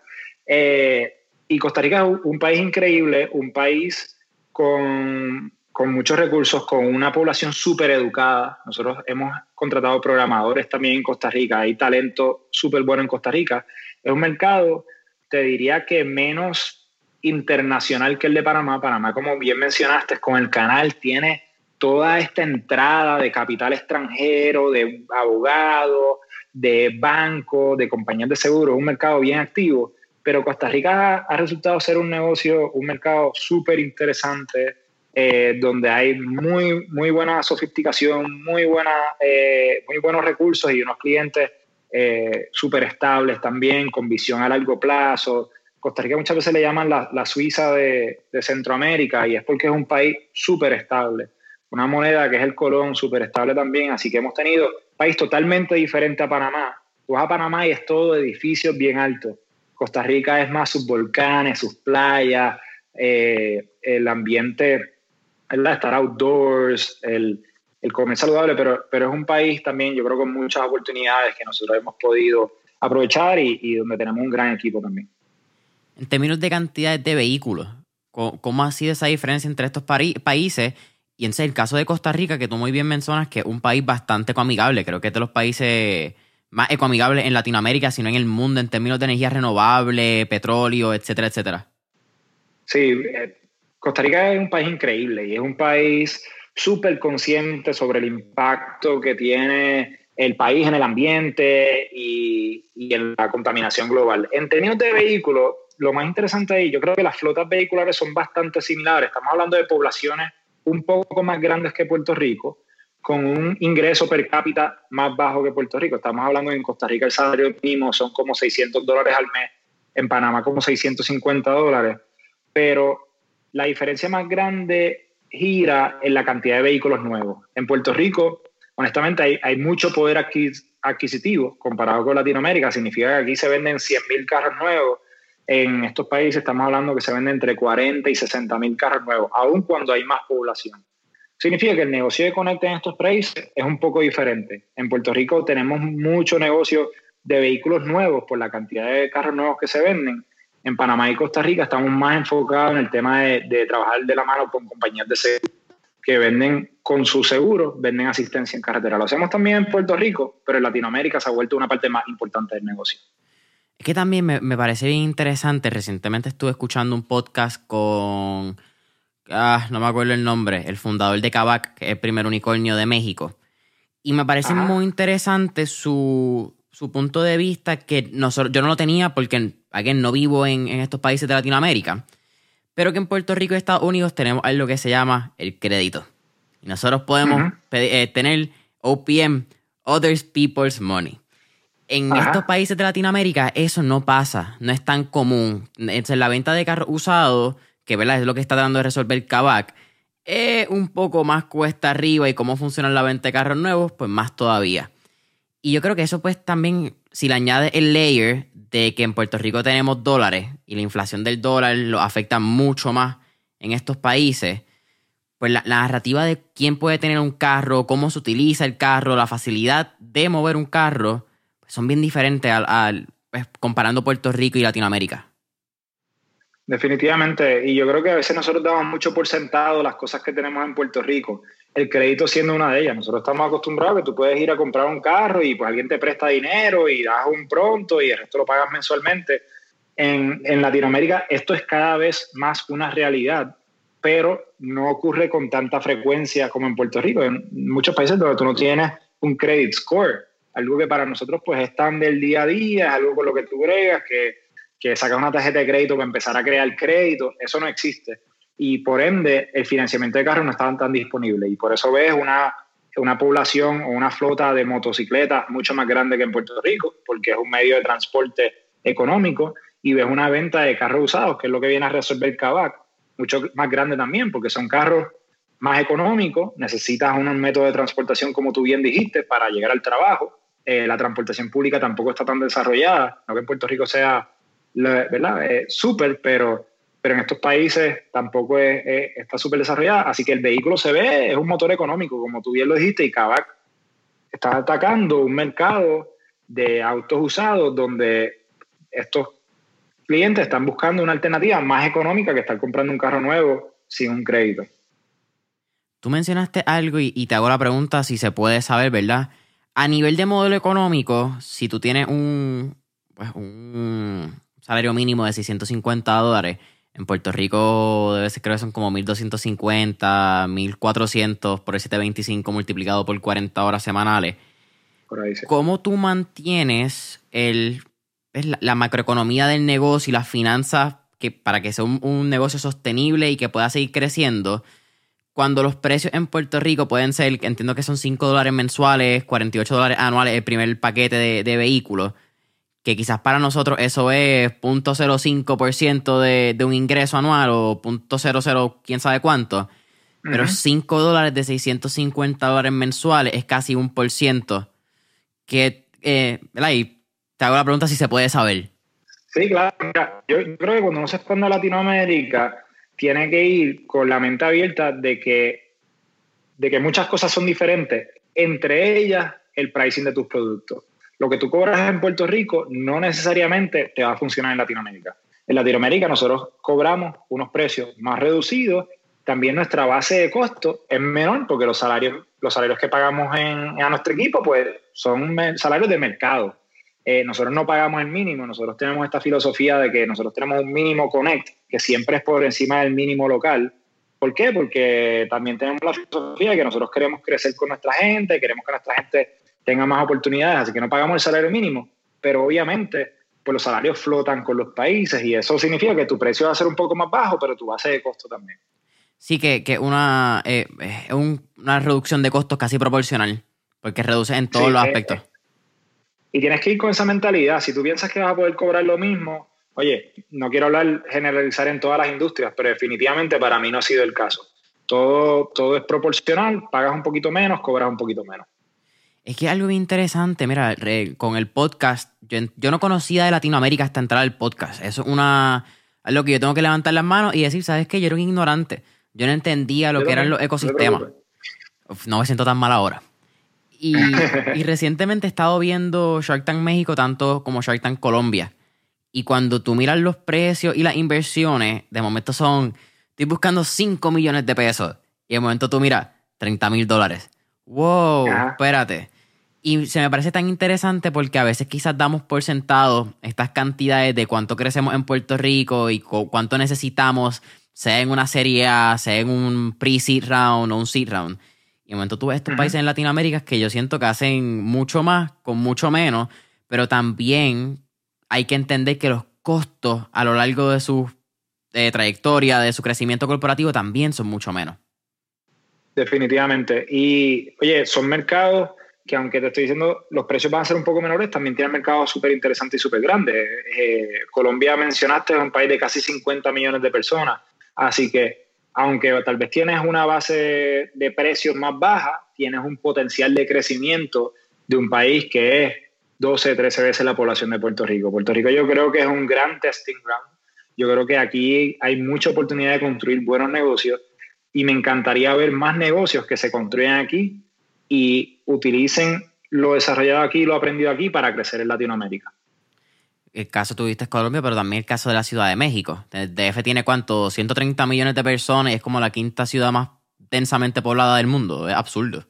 Eh, y Costa Rica es un país increíble, un país con con muchos recursos, con una población súper educada. Nosotros hemos contratado programadores también en Costa Rica, hay talento súper bueno en Costa Rica. Es un mercado, te diría que menos internacional que el de Panamá. Panamá, como bien mencionaste, con el canal tiene toda esta entrada de capital extranjero, de abogados, de bancos, de compañías de seguros, un mercado bien activo, pero Costa Rica ha, resultado ser un negocio, un mercado súper interesante, eh, donde hay muy, muy buena sofisticación, muy, buena, eh, muy buenos recursos y unos clientes eh, súper estables también, con visión a largo plazo. Costa Rica muchas veces le llaman la, Suiza de, de, Centroamérica y es porque es un país súper estable. Una moneda que es el colón súper estable también, así que hemos tenido país totalmente diferente a Panamá. Tú vas a Panamá y es todo edificios bien altos. Costa Rica es más sus volcanes, sus playas, el ambiente estar outdoors, el, el, comer saludable, pero, pero es un país también, yo creo, con muchas oportunidades que nosotros hemos podido aprovechar y, donde tenemos un gran equipo también. En términos de cantidad de vehículos, ¿cómo, ha sido esa diferencia entre estos países? Y en el caso de Costa Rica, que tú muy bien mencionas que es un país bastante ecoamigable, creo que es de los países más ecoamigables en Latinoamérica, sino en el mundo en términos de energía renovable, petróleo, etcétera, etcétera. Sí, eh, Costa Rica es un país increíble y es un país súper consciente sobre el impacto que tiene el país en el ambiente y, en la contaminación global. En términos de vehículos, lo más interesante ahí, yo creo que las flotas vehiculares son bastante similares. Estamos hablando de poblaciones un poco más grandes que Puerto Rico, con un ingreso per cápita más bajo que Puerto Rico. Estamos hablando en Costa Rica el salario mínimo son como 600 dólares al mes, en Panamá como 650 dólares, pero la diferencia más grande gira en la cantidad de vehículos nuevos. En Puerto Rico, honestamente, hay, mucho poder adquisitivo comparado con Latinoamérica. Significa que aquí se venden 100.000 carros nuevos. En estos países estamos hablando que se venden entre 40 y 60.000 carros nuevos, aun cuando hay más población. Significa que el negocio de Conecta en estos países es un poco diferente. En Puerto Rico tenemos mucho negocio de vehículos nuevos por la cantidad de carros nuevos que se venden en Panamá y Costa Rica estamos más enfocados en el tema de, trabajar de la mano con compañías de seguro que venden con su seguro, venden asistencia en carretera. Lo hacemos también en Puerto Rico, pero en Latinoamérica se ha vuelto una parte más importante del negocio. Es que también me, me parece bien interesante. Recientemente estuve escuchando un podcast con. Ah, no me acuerdo el nombre, el fundador de Kavak, que es el primer unicornio de México. Y me parece muy interesante su, su punto de vista que nosotros, yo no lo tenía porque aquí no vivo en, estos países de Latinoamérica, pero que en Puerto Rico y Estados Unidos tenemos algo que se llama el crédito. Y nosotros podemos eh, tener OPM, Other People's Money. En estos países de Latinoamérica eso no pasa, no es tan común. Entonces, la venta de carros usados, que ¿verdad? es lo que está tratando de resolver Kavak, es un poco más cuesta arriba y cómo funciona la venta de carros nuevos, pues más todavía. Y yo creo que eso pues también, si le añade el layer de que en Puerto Rico tenemos dólares y la inflación del dólar lo afecta mucho más en estos países, pues la, narrativa de quién puede tener un carro, cómo se utiliza el carro, la facilidad de mover un carro, son bien diferentes al, pues, comparando Puerto Rico y Latinoamérica. Definitivamente, y yo creo que a veces nosotros damos mucho por sentado las cosas que tenemos en Puerto Rico el crédito siendo una de ellas. Nosotros estamos acostumbrados a que tú puedes ir a comprar un carro y pues alguien te presta dinero y das un pronto y el resto lo pagas mensualmente. En, en Latinoamérica esto es cada vez más una realidad, pero no ocurre con tanta frecuencia como en Puerto Rico. En muchos países donde tú no tienes un credit score, algo que para nosotros pues es tan del día a día, es algo con lo que tú bregas, que, que sacas una tarjeta de crédito para empezar a crear crédito, eso no existe y por ende el financiamiento de carros no estaban tan disponible y por eso ves una, una población o una flota de motocicletas mucho más grande que en Puerto Rico, porque es un medio de transporte económico, y ves una venta de carros usados, que es lo que viene a resolver Kavak, mucho más grande también, porque son carros más económicos, necesitas un método de transportación, como tú bien dijiste, para llegar al trabajo. Eh, la transportación pública tampoco está tan desarrollada, no que en Puerto Rico sea, ¿verdad? Eh, súper, pero pero en estos países tampoco está súper desarrollada. Así que el vehículo se ve, es un motor económico, como tú bien lo dijiste, y Kavak está atacando un mercado de autos usados donde estos clientes están buscando una alternativa más económica que estar comprando un carro nuevo sin un crédito. Tú mencionaste algo y, te hago la pregunta si se puede saber, ¿verdad? A nivel de modelo económico, si tú tienes un, pues un salario mínimo de 650 dólares, en Puerto Rico debe ser, creo que son como 1250, 1400 por el 725 multiplicado por 40 horas semanales. ¿Cómo tú mantienes el, la, macroeconomía del negocio y las finanzas que, para que sea un negocio sostenible y que pueda seguir creciendo? Cuando los precios en Puerto Rico pueden ser, entiendo que son 5 dólares mensuales, 48 dólares anuales el primer paquete de, vehículos, que quizás para nosotros eso es 0.05% de, de un ingreso anual o 0.00 quién sabe cuánto, pero 5 dólares de 650 dólares mensuales es casi un por ciento. Que, eh, Y te hago la pregunta si se puede saber. Sí, claro. yo creo que cuando uno se expande a Latinoamérica, tiene que ir con la mente abierta de que, de que muchas cosas son diferentes, entre ellas el pricing de tus productos. Lo que tú cobras en Puerto Rico no necesariamente te va a funcionar en Latinoamérica. En Latinoamérica nosotros cobramos unos precios más reducidos, también nuestra base de costo es menor porque los salarios, los salarios que pagamos en, a nuestro equipo pues son salarios de mercado. Eh, nosotros no pagamos el mínimo, nosotros tenemos esta filosofía de que nosotros tenemos un mínimo connect, que siempre es por encima del mínimo local. ¿Por qué? Porque también tenemos la filosofía de que nosotros queremos crecer con nuestra gente, queremos que nuestra gente tenga más oportunidades, así que no pagamos el salario mínimo, pero obviamente pues los salarios flotan con los países y eso significa que tu precio va a ser un poco más bajo, pero tu base de costo también. Sí, que, que una, eh, una reducción de costos casi proporcional, porque reduce en todos los aspectos. Y tienes que ir con esa mentalidad. Si tú piensas que vas a poder cobrar lo mismo, oye, no quiero hablar generalizar en todas las industrias, pero definitivamente para mí no ha sido el caso. Todo, todo es proporcional, pagas un poquito menos, cobras un poquito menos. Es que algo bien interesante, mira, con el podcast, yo, no conocía de Latinoamérica hasta entrar al podcast. Eso es una, algo que yo tengo que levantar las manos y decir, ¿sabes qué? Yo era un ignorante. Yo no entendía lo que eran los ecosistemas. no me siento tan mal ahora. Y, recientemente he estado viendo Shark Tank México tanto como Shark Tank Colombia. Y cuando tú miras los precios y las inversiones, de momento son, estoy buscando 5 millones de pesos. Y de momento tú miras, 30 mil dólares. Wow, espérate. Y se me parece tan interesante porque a veces quizás damos por sentado estas cantidades de cuánto crecemos en Puerto Rico y cuánto necesitamos, sea en una serie A, sea en un pre-seed round o un seed round. Y de momento tú ves estos países en Latinoamérica que yo siento que hacen mucho más con mucho menos, pero también hay que entender que los costos a lo largo de su eh, trayectoria, de su crecimiento corporativo, también son mucho menos. Definitivamente. Y oye, son mercados que aunque te estoy diciendo los precios van a ser un poco menores, también tienen mercados súper interesantes y súper grandes. Eh, Colombia mencionaste es un país de casi 50 millones de personas, así que aunque tal vez tienes una base de precios más baja, tienes un potencial de crecimiento de un país que es 12, 13 veces la población de Puerto Rico. Puerto Rico yo creo que es un gran testing ground. Yo creo que aquí hay mucha oportunidad de construir buenos negocios y me encantaría ver más negocios que se construyan aquí y utilicen lo desarrollado aquí, lo aprendido aquí para crecer en Latinoamérica el caso tuviste Colombia, pero también el caso de la Ciudad de México. El DF tiene cuánto, 130 millones de personas y es como la quinta ciudad más densamente poblada del mundo. Es absurdo.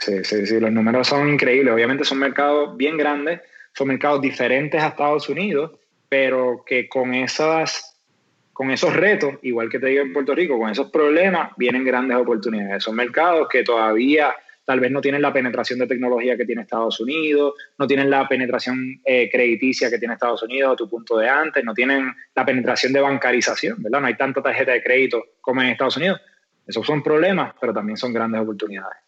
Sí, sí, sí, los números son increíbles. Obviamente son mercados bien grandes, son mercados diferentes a Estados Unidos, pero que con esas con esos retos, igual que te digo en Puerto Rico, con esos problemas, vienen grandes oportunidades. Son mercados que todavía tal vez no tienen la penetración de tecnología que tiene Estados Unidos, no tienen la penetración eh, crediticia que tiene Estados Unidos, a tu punto de antes, no tienen la penetración de bancarización, ¿verdad? No hay tanta tarjeta de crédito como en Estados Unidos. Esos son problemas, pero también son grandes oportunidades.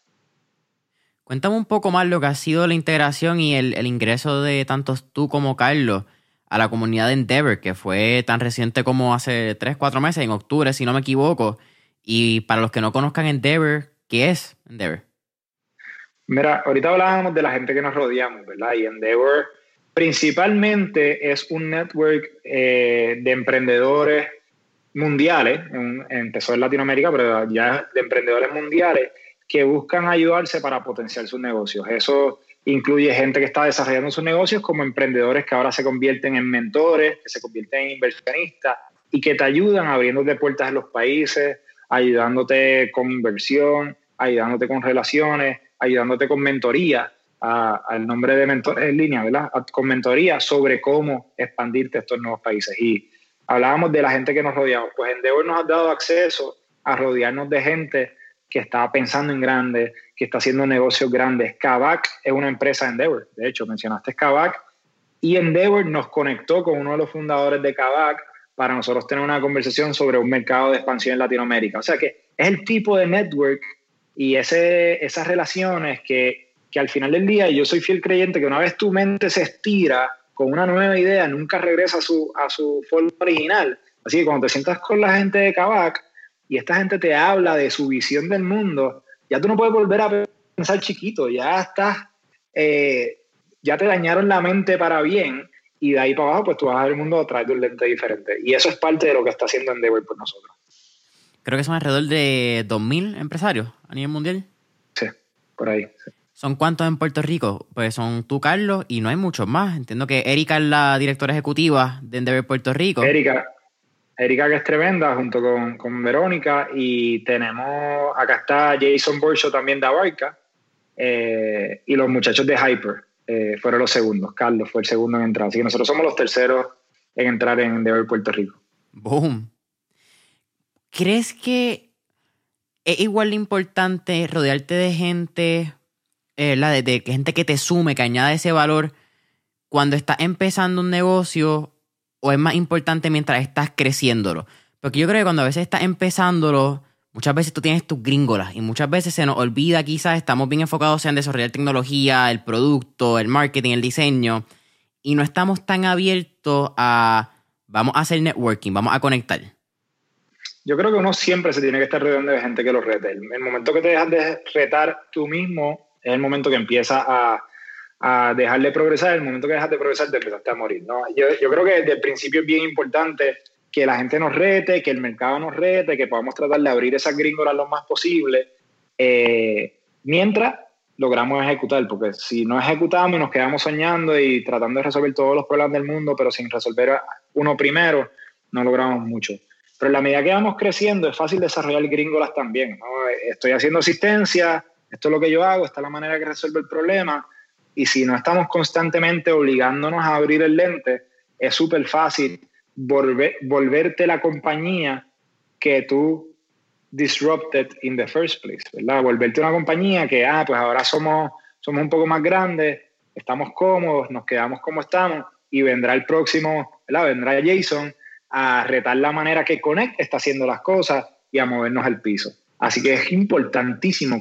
Cuéntame un poco más lo que ha sido la integración y el, ingreso de tantos tú como Carlos a la comunidad de Endeavor, que fue tan reciente como hace 3, 4 meses, en octubre, si no me equivoco. Y para los que no conozcan Endeavor, ¿qué es Endeavor? Mira, ahorita hablábamos de la gente que nos rodeamos, ¿verdad? Y Endeavor principalmente es un network eh, de emprendedores mundiales, empezó en Latinoamérica, pero ya de emprendedores mundiales que buscan ayudarse para potenciar sus negocios. Eso incluye gente que está desarrollando sus negocios como emprendedores que ahora se convierten en mentores, que se convierten en inversionistas y que te ayudan abriéndote puertas en los países, ayudándote con inversión, ayudándote con relaciones, ayudándote con mentoría, al nombre de mentores en línea, ¿verdad? Con mentoría sobre cómo expandirte a estos nuevos países. Y hablábamos de la gente que nos rodeamos. Pues Endeavor nos ha dado acceso a rodearnos de gente que está pensando en grande, que está haciendo negocios grandes. Kavak es una empresa de Endeavor. De hecho, mencionaste Kavak. Y Endeavor nos conectó con uno de los fundadores de Kavak para nosotros tener una conversación sobre un mercado de expansión en Latinoamérica. O sea que es el tipo de network y ese, esas relaciones que, que al final del día yo soy fiel creyente que una vez tu mente se estira con una nueva idea, nunca regresa a su, a su forma original. Así que cuando te sientas con la gente de Kavak y esta gente te habla de su visión del mundo, ya tú no puedes volver a pensar chiquito, ya estás, eh, ya te dañaron la mente para bien y de ahí para abajo pues tú vas a ver el mundo a través de un lente diferente. Y eso es parte de lo que está haciendo Endeavor por nosotros. Creo que son alrededor de 2.000 empresarios a nivel mundial. Sí, por ahí. ¿Son cuántos en Puerto Rico? Pues son tú, Carlos, y no hay muchos más. Entiendo que Erika es la directora ejecutiva de Endeavor Puerto Rico. Erika, Erika que es tremenda, junto con, con Verónica, y tenemos, acá está Jason Borsho también de Abarca, eh, y los muchachos de Hyper eh, fueron los segundos. Carlos fue el segundo en entrar. Así que nosotros somos los terceros en entrar en Endeavor Puerto Rico. Boom. ¿Crees que es igual de importante rodearte de gente, eh, la de, de, gente que te sume, que añade ese valor cuando estás empezando un negocio o es más importante mientras estás creciéndolo? Porque yo creo que cuando a veces estás empezándolo, muchas veces tú tienes tus gringolas y muchas veces se nos olvida quizás, estamos bien enfocados en desarrollar tecnología, el producto, el marketing, el diseño y no estamos tan abiertos a vamos a hacer networking, vamos a conectar yo creo que uno siempre se tiene que estar rodeando de gente que lo rete. El, momento que te dejas de retar tú mismo es el momento que empieza a, a dejar de progresar. El momento que dejas de progresar te empezaste a morir. ¿no? Yo, yo creo que desde el principio es bien importante que la gente nos rete, que el mercado nos rete, que podamos tratar de abrir esas gringolas lo más posible, eh, mientras logramos ejecutar, porque si no ejecutamos y nos quedamos soñando y tratando de resolver todos los problemas del mundo, pero sin resolver uno primero, no logramos mucho. Pero en la medida que vamos creciendo es fácil desarrollar gringolas también. Estoy haciendo asistencia, esto es lo que yo hago, esta es la manera que resuelvo el problema. Y si no estamos constantemente obligándonos a abrir el lente, es súper fácil volver, volverte la compañía que tú disrupted in the first place, ¿verdad? Volverte una compañía que, ah, pues ahora somos, somos un poco más grandes, estamos cómodos, nos quedamos como estamos y vendrá el próximo, ¿verdad? Vendrá Jason a retar la manera que Connect está haciendo las cosas y a movernos al piso. Así que es importantísimo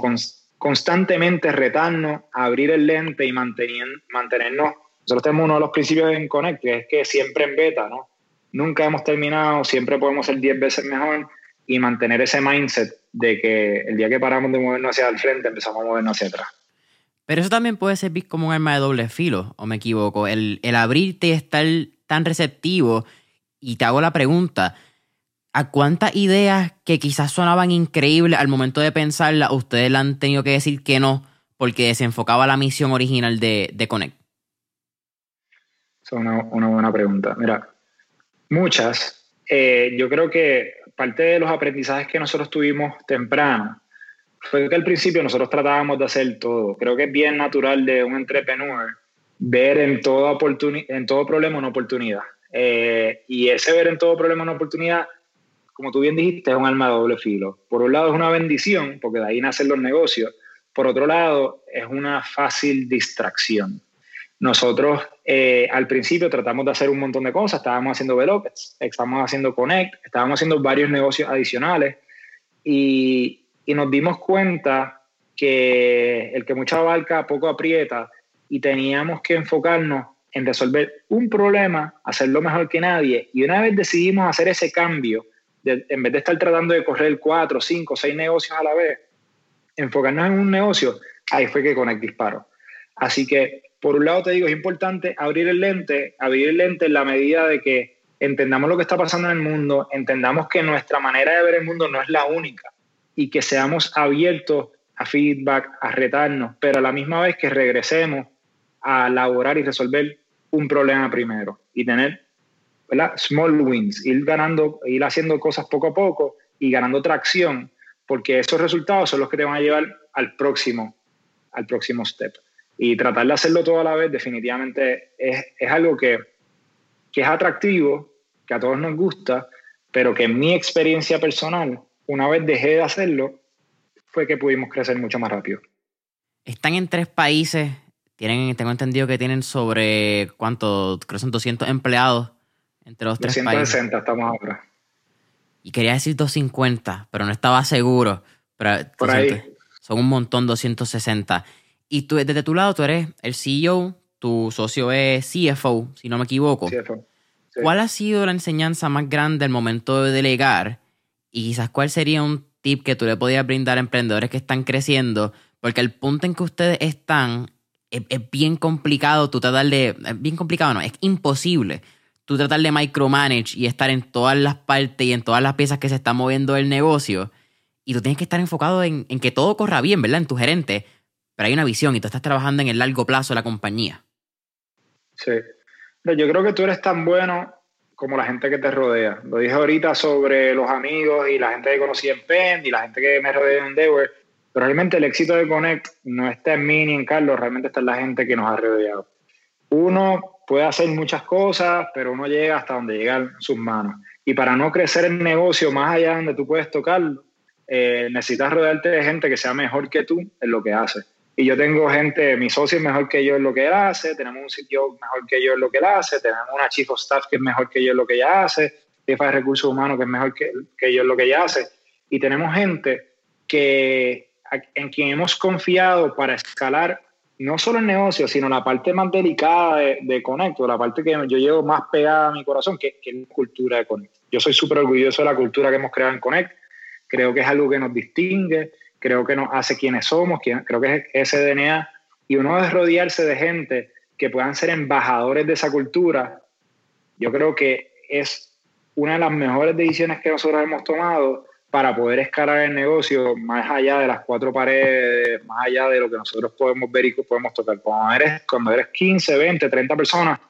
constantemente retarnos, abrir el lente y mantenernos. Nosotros tenemos uno de los principios en Connect, que es que siempre en beta, ¿no? Nunca hemos terminado, siempre podemos ser 10 veces mejor y mantener ese mindset de que el día que paramos de movernos hacia el frente, empezamos a movernos hacia atrás. Pero eso también puede servir como un arma de doble filo, o me equivoco. El, el abrirte y estar tan receptivo y te hago la pregunta, ¿a cuántas ideas que quizás sonaban increíbles al momento de pensarlas, ustedes le han tenido que decir que no porque desenfocaba la misión original de, de Connect? Es una, una, buena pregunta. Mira, muchas. Eh, yo creo que parte de los aprendizajes que nosotros tuvimos temprano fue que al principio nosotros tratábamos de hacer todo. Creo que es bien natural de un entrepreneur ver en todo, en todo problema una oportunidad. Eh, y ese ver en todo problema una oportunidad, como tú bien dijiste, es un alma de doble filo. Por un lado es una bendición, porque de ahí nacen los negocios. Por otro lado, es una fácil distracción. Nosotros eh, al principio tratamos de hacer un montón de cosas, estábamos haciendo Velox, estábamos haciendo Connect, estábamos haciendo varios negocios adicionales y, y nos dimos cuenta que el que mucha abarca poco aprieta y teníamos que enfocarnos en resolver un problema, hacerlo mejor que nadie. Y una vez decidimos hacer ese cambio, en vez de estar tratando de correr cuatro, cinco, seis negocios a la vez, enfocarnos en un negocio, ahí fue que Connect disparó. Así que, por un lado te digo, es importante abrir el lente, abrir el lente en la medida de que entendamos lo que está pasando en el mundo, entendamos que nuestra manera de ver el mundo no es la única y que seamos abiertos a feedback, a retarnos, pero a la misma vez que regresemos a elaborar y resolver un problema primero y tener ¿verdad? small wins, ir ganando, ir haciendo cosas poco a poco y ganando tracción, porque esos resultados son los que te van a llevar al próximo, al próximo step. Y tratar de hacerlo todo a la vez definitivamente es, es algo que, que es atractivo, que a todos nos gusta, pero que en mi experiencia personal, una vez dejé de hacerlo, fue que pudimos crecer mucho más rápido. Están en tres países, tienen, tengo entendido que tienen sobre, ¿cuánto? Creo son 200 empleados entre los tres países. 260 estamos ahora. Y quería decir 250, pero no estaba seguro. Pero Por ahí. Son un montón, 260. Y tú, desde tu lado, tú eres el CEO, tu socio es CFO, si no me equivoco. CFO. ¿Cuál ha sido la enseñanza más grande al momento de delegar? Y quizás cuál sería un tip que tú le podías brindar a emprendedores que están creciendo, porque el punto en que ustedes están es, bien complicado, tú tratar de, es bien complicado, no, es imposible tú tratar de micromanage y estar en todas las partes y en todas las piezas que se está moviendo el negocio. Y tú tienes que estar enfocado en, en que todo corra bien, ¿verdad? En tu gerente. Pero hay una visión y tú estás trabajando en el largo plazo de la compañía. Sí. Yo creo que tú eres tan bueno como la gente que te rodea. Lo dije ahorita sobre los amigos y la gente que conocí en Penn y la gente que me rodea en Endeavor, pero realmente el éxito de Connect no está en mí ni en Carlos, realmente está en la gente que nos ha rodeado. Uno puede hacer muchas cosas, pero uno llega hasta donde llegan sus manos. Y para no crecer el negocio más allá de donde tú puedes tocarlo, eh, necesitas rodearte de gente que sea mejor que tú en lo que hace. Y yo tengo gente, mi socio es mejor que yo en lo que él hace, tenemos un sitio mejor que yo en lo que él hace, tenemos una chief of staff que es mejor que yo en lo que ella hace, jefa de recursos humanos que es mejor que, que yo en lo que ella hace. Y tenemos gente que, en quien hemos confiado para escalar no solo el negocio, sino la parte más delicada de, de Conecto, la parte que yo llevo más pegada a mi corazón, que, es la cultura de Connect. Yo soy súper orgulloso de la cultura que hemos creado en Connect. Creo que es algo que nos distingue, creo que nos hace quienes somos, creo que es ese DNA. Y uno es rodearse de gente que puedan ser embajadores de esa cultura. Yo creo que es una de las mejores decisiones que nosotros hemos tomado para poder escalar el negocio más allá de las cuatro paredes, más allá de lo que nosotros podemos ver y podemos tocar. Cuando eres, cuando eres 15, 20, 30 personas,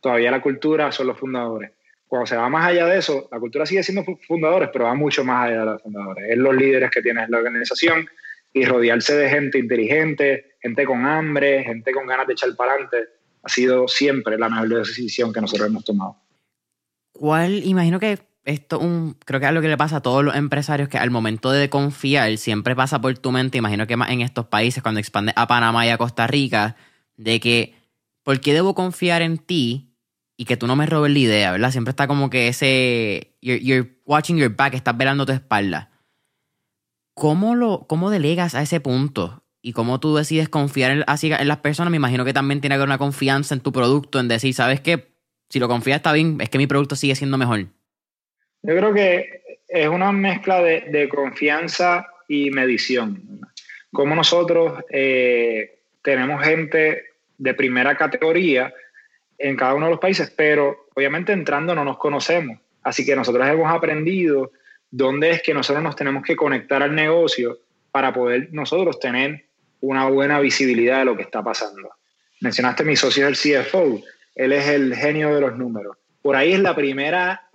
todavía la cultura son los fundadores. Cuando se va más allá de eso, la cultura sigue siendo fundadores, pero va mucho más allá de los fundadores. Es los líderes que tiene la organización y rodearse de gente inteligente, gente con hambre, gente con ganas de echar para adelante, ha sido siempre la mejor decisión que nosotros hemos tomado. ¿Cuál? Imagino que esto un, creo que es algo que le pasa a todos los empresarios que al momento de confiar siempre pasa por tu mente, imagino que más en estos países cuando expandes a Panamá y a Costa Rica, de que ¿por qué debo confiar en ti y que tú no me robes la idea, ¿verdad? Siempre está como que ese. You're, watching your back, estás velando tu espalda. ¿Cómo, lo, ¿Cómo delegas a ese punto? ¿Y cómo tú decides confiar en, así, en las personas? Me imagino que también tiene que haber una confianza en tu producto, en decir, ¿sabes qué? Si lo confías está bien, es que mi producto sigue siendo mejor. Yo creo que es una mezcla de, de confianza y medición. Como nosotros eh, tenemos gente de primera categoría en cada uno de los países, pero obviamente entrando no nos conocemos. Así que nosotros hemos aprendido dónde es que nosotros nos tenemos que conectar al negocio para poder nosotros tener una buena visibilidad de lo que está pasando. Mencionaste mi socio el CFO, él es el genio de los números. Por ahí es la primera,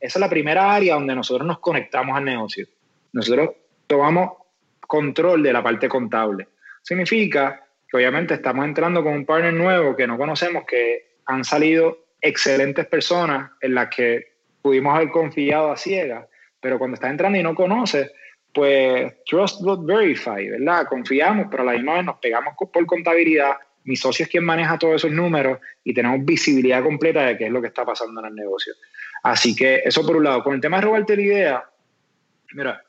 esa es la primera área donde nosotros nos conectamos al negocio. Nosotros tomamos control de la parte contable. Significa que obviamente estamos entrando con un partner nuevo que no conocemos, que han salido excelentes personas en las que pudimos haber confiado a ciegas, pero cuando estás entrando y no conoces, pues trust but verify, ¿verdad? Confiamos, pero a la misma vez nos pegamos por contabilidad. Mi socio es quien maneja todos esos números y tenemos visibilidad completa de qué es lo que está pasando en el negocio. Así que eso por un lado. Con el tema de robarte la idea, mira,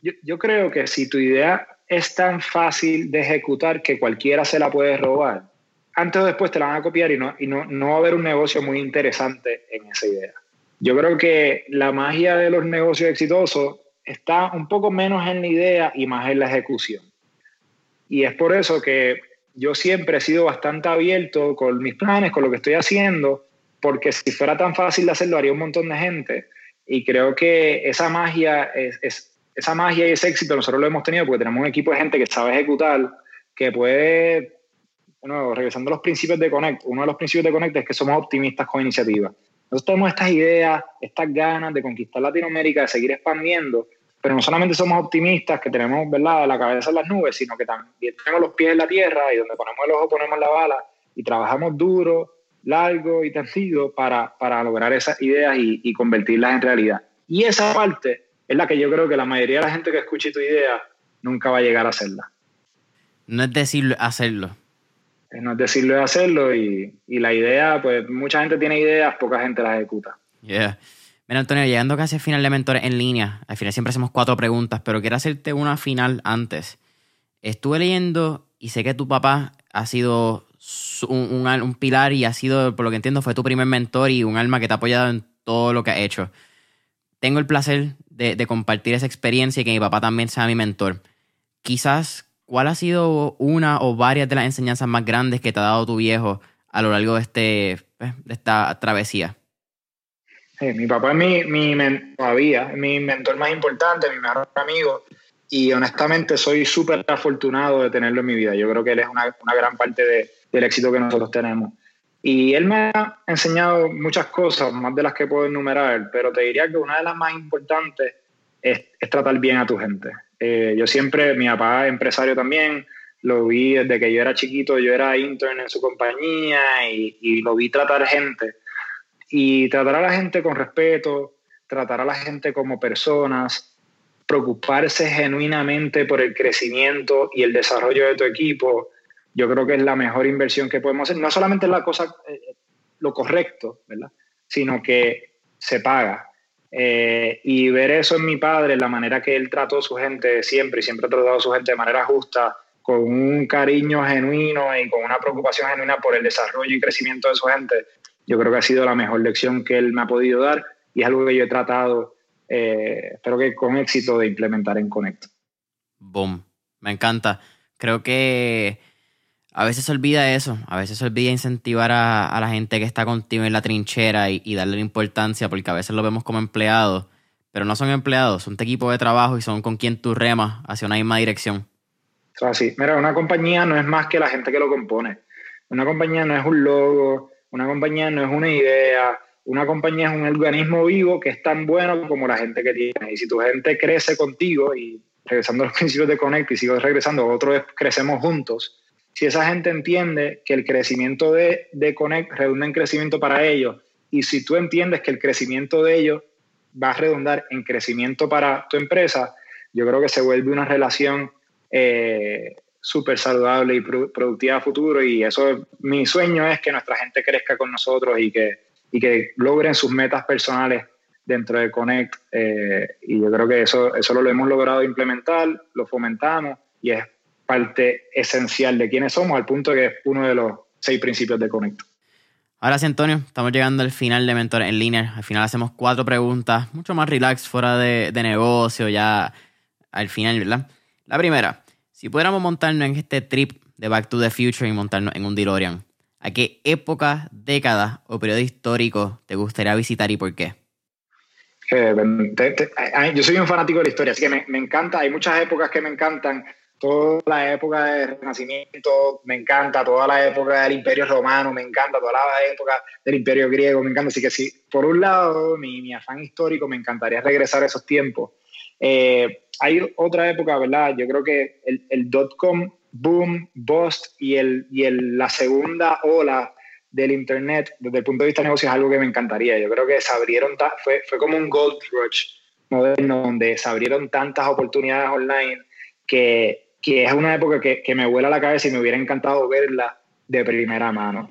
yo, yo creo que si tu idea es tan fácil de ejecutar que cualquiera se la puede robar, antes o después te la van a copiar y no, y no, no va a haber un negocio muy interesante en esa idea. Yo creo que la magia de los negocios exitosos está un poco menos en la idea y más en la ejecución. Y es por eso que yo siempre he sido bastante abierto con mis planes, con lo que estoy haciendo, porque si fuera tan fácil de hacerlo, haría un montón de gente. Y creo que esa magia, es, esa magia y ese éxito nosotros lo hemos tenido porque tenemos un equipo de gente que sabe ejecutar, que puede bueno, regresando a los principios de Connect, uno de los principios de Connect es que somos optimistas con iniciativa. Nosotros tenemos estas ideas, estas ganas de conquistar Latinoamérica, de seguir expandiendo, pero no solamente somos optimistas, que tenemos ¿verdad? la cabeza en las nubes, sino que también tenemos los pies en la tierra y donde ponemos el ojo ponemos la bala y trabajamos duro, largo y tendido para, para lograr esas ideas y, convertirlas en realidad. Y esa parte es la que yo creo que la mayoría de la gente que escuche tu idea nunca va a llegar a hacerla. No es decirlo, hacerlo. No es decirlo, es hacerlo y, y la idea, pues mucha gente tiene ideas, poca gente las ejecuta. Yeah. Mira, Antonio, llegando casi al final de Mentores en línea, al final siempre hacemos cuatro preguntas, pero quiero hacerte una final antes. Estuve leyendo y sé que tu papá ha sido un, un, pilar y ha sido, por lo que entiendo, fue tu primer mentor y un alma que te ha apoyado en todo lo que ha hecho. Tengo el placer de, de compartir esa experiencia y que mi papá también sea mi mentor. Quizás, ¿cuál ha sido una o varias de las enseñanzas más grandes que te ha dado tu viejo a lo largo de, este, pues, de esta travesía? mi papá es mi, mi todavía, mi mentor más importante, mi mejor amigo. Y honestamente soy súper afortunado de tenerlo en mi vida. Yo creo que él es una, una gran parte de, del éxito que nosotros tenemos. Y él me ha enseñado muchas cosas, más de las que puedo enumerar, pero te diría que una de las más importantes es, es tratar bien a tu gente. Eh, yo siempre, mi papá es empresario también, lo vi desde que yo era chiquito, yo era intern en su compañía y, y lo vi tratar gente y tratar a la gente con respeto, tratar a la gente como personas, preocuparse genuinamente por el crecimiento y el desarrollo de tu equipo, yo creo que es la mejor inversión que podemos hacer. No solamente es la cosa, eh, lo correcto, ¿verdad? Sino que se paga. Eh, y ver eso en mi padre, la manera que él trató a su gente siempre y siempre ha tratado a su gente de manera justa, con un cariño genuino y con una preocupación genuina por el desarrollo y crecimiento de su gente, yo creo que ha sido la mejor lección que él me ha podido dar y es algo que yo he tratado, eh, espero que con éxito, de implementar en Connect. Boom, me encanta. Creo que a veces se olvida eso, a veces se olvida incentivar a, la gente que está contigo en la trinchera y, darle la importancia, porque a veces lo vemos como empleados, pero no son empleados, son tu equipo de trabajo y son con quien tú remas hacia una misma dirección. Así, mira, una compañía no es más que la gente que lo compone. Una compañía no es un logo, una compañía no es una idea, una compañía es un organismo vivo que es tan bueno como la gente que tiene. Y si tu gente crece contigo, y regresando a los principios de Connect y sigo regresando, otros crecemos juntos, si esa gente entiende que el crecimiento de, de Connect redunda en crecimiento para ellos, y si tú entiendes que el crecimiento de ellos va a redundar en crecimiento para tu empresa, yo creo que se vuelve una relación eh, súper saludable y productiva a futuro y eso mi sueño es que nuestra gente crezca con nosotros y que, y que logren sus metas personales dentro de Connect eh, y yo creo que eso, eso lo hemos logrado implementar, lo fomentamos y es parte esencial de quiénes somos al punto que es uno de los seis principios de Connect. Ahora sí, Antonio, estamos llegando al final de Mentor en línea. Al final hacemos cuatro preguntas, mucho más relax, fuera de, de negocio, ya al final, ¿verdad? La primera, si pudiéramos montarnos en este trip de Back to the Future y montarnos en un DeLorean, ¿a qué época, década o periodo histórico te gustaría visitar y por qué? Eh, yo soy un fanático de la historia, así que me, encanta, hay muchas épocas que me encantan, toda la época del Renacimiento me encanta, toda la época del Imperio Romano me encanta, toda la época del Imperio Griego me encanta, así que sí, por un lado, mi, mi afán histórico me encantaría regresar a esos tiempos. Eh, hay otra época, ¿verdad? Yo creo que el, el dot-com boom, bust y, el, y el, la segunda ola del Internet, desde el punto de vista de negocio, es algo que me encantaría. Yo creo que se abrieron, fue, fue como un gold rush moderno, donde se abrieron tantas oportunidades online que, que es una época que, que, me vuela la cabeza y me hubiera encantado verla de primera mano.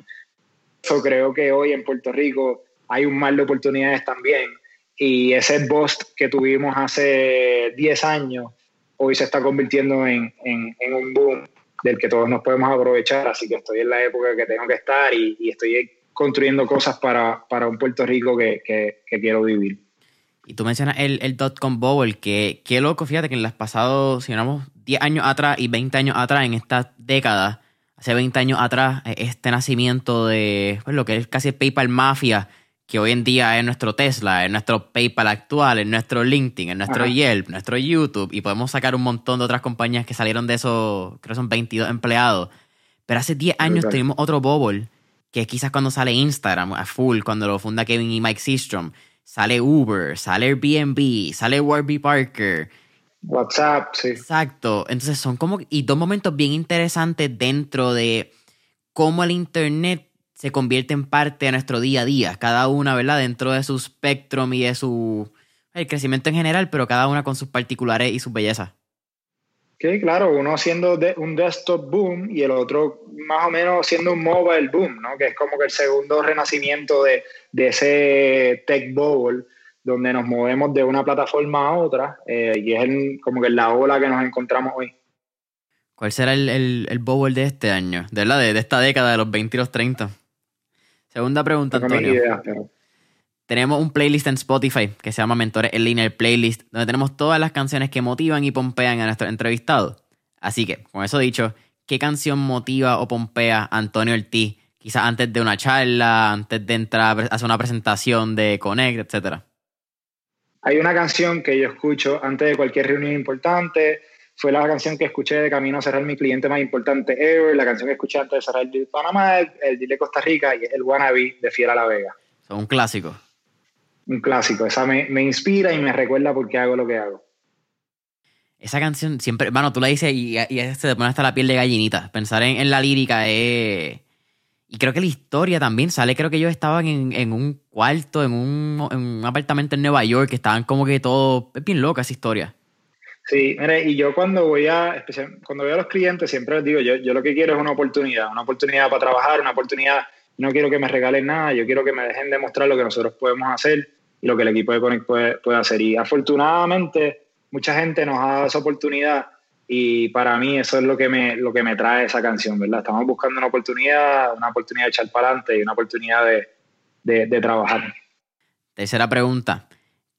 Yo creo que hoy en Puerto Rico hay un mar de oportunidades también y ese bust que tuvimos hace 10 años, hoy se está convirtiendo en, en, un boom del que todos nos podemos aprovechar, así que estoy en la época que tengo que estar y, y estoy construyendo cosas para, para un Puerto Rico que, que, que, quiero vivir. Y tú mencionas el, el dot-com bubble, que qué loco, fíjate que en los pasados, si hablamos 10 años atrás y 20 años atrás, en esta década, hace 20 años atrás, este nacimiento de pues, lo que es casi PayPal Mafia, que hoy en día es nuestro Tesla, es nuestro PayPal actual, es nuestro LinkedIn, es nuestro Yelp, nuestro YouTube, y podemos sacar un montón de otras compañías que salieron de esos, creo que son 22 empleados. Pero hace 10 años tuvimos otro bubble que quizás cuando sale Instagram a full, cuando lo funda Kevin y Mike Systrom, sale Uber, sale Airbnb, sale Warby Parker. WhatsApp, sí. Exacto. Entonces son como, y dos momentos bien interesantes dentro de cómo el Internet se convierte en parte de nuestro día a día, cada una, ¿verdad? Dentro de su spectrum y de su el crecimiento en general, pero cada una con sus particulares y sus bellezas. Sí, claro, uno siendo un desktop boom y el otro más o menos siendo un mobile boom, ¿no? Que es como que el segundo renacimiento de, ese tech bowl donde nos movemos de una plataforma a otra eh, y es como que la ola que nos encontramos hoy. ¿Cuál será el, el, bowl de este año? De, la de, esta década de los 20 y los 30. Segunda pregunta, Antonio. Tenemos un playlist en Spotify que se llama Mentores en línea, el playlist, donde tenemos todas las canciones que motivan y pompean a nuestros entrevistados. Así que, con eso dicho, ¿qué canción motiva o pompea a Antonio Ortiz? Quizás antes de una charla, antes de entrar a hacer una presentación de Connect, etcétera. Hay una canción que yo escucho antes de cualquier reunión importante. Fue la canción que escuché de camino a cerrar mi cliente más importante ever. La canción que escuché antes de cerrar el de Panamá, el, de Costa Rica y el Wannabe de Fiel a la Vega. Son un clásico un clásico. Esa me, inspira y me recuerda por qué hago lo que hago. Esa canción siempre, bueno, tú la dices y, y se te pone hasta la piel de gallinita. Pensar en, la lírica es... Y creo que la historia también sale, creo que ellos estaban en, un cuarto, en un, apartamento en Nueva York, que estaban como que todo, es bien loca esa historia. Sí, mire, y yo cuando voy a, cuando voy a los clientes siempre les digo, yo, yo lo que quiero es una oportunidad, una oportunidad para trabajar, una oportunidad no quiero que me regalen nada, yo quiero que me dejen demostrar lo que nosotros podemos hacer y lo que el equipo de Connect puede, puede hacer. Y afortunadamente, mucha gente nos ha dado esa oportunidad y para mí eso es lo que me, lo que me trae esa canción, ¿verdad? Estamos buscando una oportunidad, una oportunidad de echar para adelante y una oportunidad de, de, trabajar. Tercera pregunta.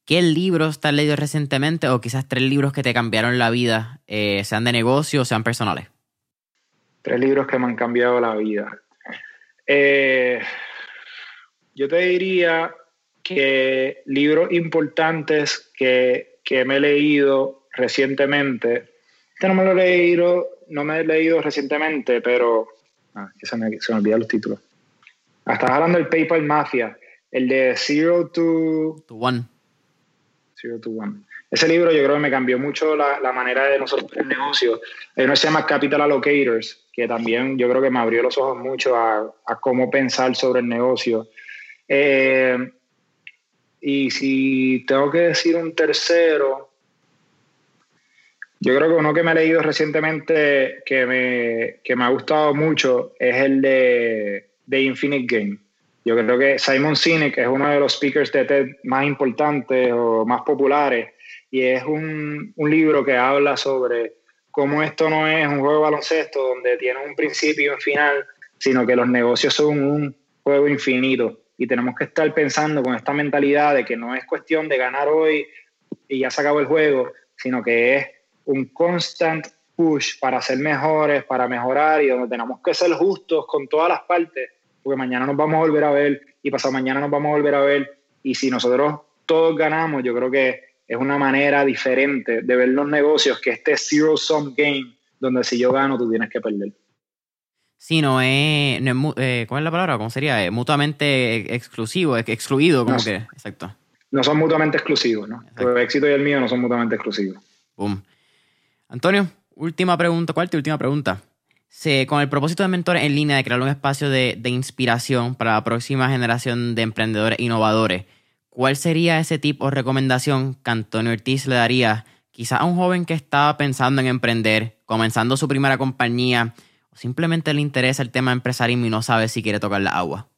¿Qué libros te has leído recientemente o quizás tres libros que te cambiaron la vida, eh, sean de negocio o sean personales? Tres libros que me han cambiado la vida. Eh, yo te diría que libros importantes que, me he leído recientemente, este no me lo he leído, no me he leído recientemente, pero ah, se, me, se me olvidan los títulos. Ah, estás hablando del PayPal Mafia, el de Zero to, One. Zero to One. Ese libro yo creo que me cambió mucho la, manera de nosotros el negocio. Hay uno se llama Capital Allocators, que también yo creo que me abrió los ojos mucho a, cómo pensar sobre el negocio. Eh, y si tengo que decir un tercero, yo creo que uno que me he leído recientemente que me, que me ha gustado mucho es el de, de Infinite Game. Yo creo que Simon Sinek es uno de los speakers de TED más importantes o más populares y es un, un libro que habla sobre cómo esto no es un juego de baloncesto donde tiene un principio y un final, sino que los negocios son un juego infinito y tenemos que estar pensando con esta mentalidad de que no es cuestión de ganar hoy y ya se acabó el juego, sino que es un constant push para ser mejores, para mejorar y donde tenemos que ser justos con todas las partes, porque mañana nos vamos a volver a ver y pasado mañana nos vamos a volver a ver y si nosotros todos ganamos, yo creo que es una manera diferente de ver los negocios que este zero sum game donde si yo gano tú tienes que perder. Sí, no es, eh, ¿cuál es la palabra? ¿Cómo sería? Eh, mutuamente exclusivo, excluido, como que, exacto. No son mutuamente exclusivos, ¿no? El éxito y el mío no son mutuamente exclusivos. Boom. Antonio, última pregunta, cuarta y última pregunta. Con el propósito de Mentores en línea de crear un espacio de, inspiración para la próxima generación de emprendedores innovadores, ¿cuál sería ese tip o recomendación que Antonio Ortiz le daría quizás a un joven que está pensando en emprender, comenzando su primera compañía, simplemente le interesa el tema empresarismo y no sabe si quiere tocar la agua?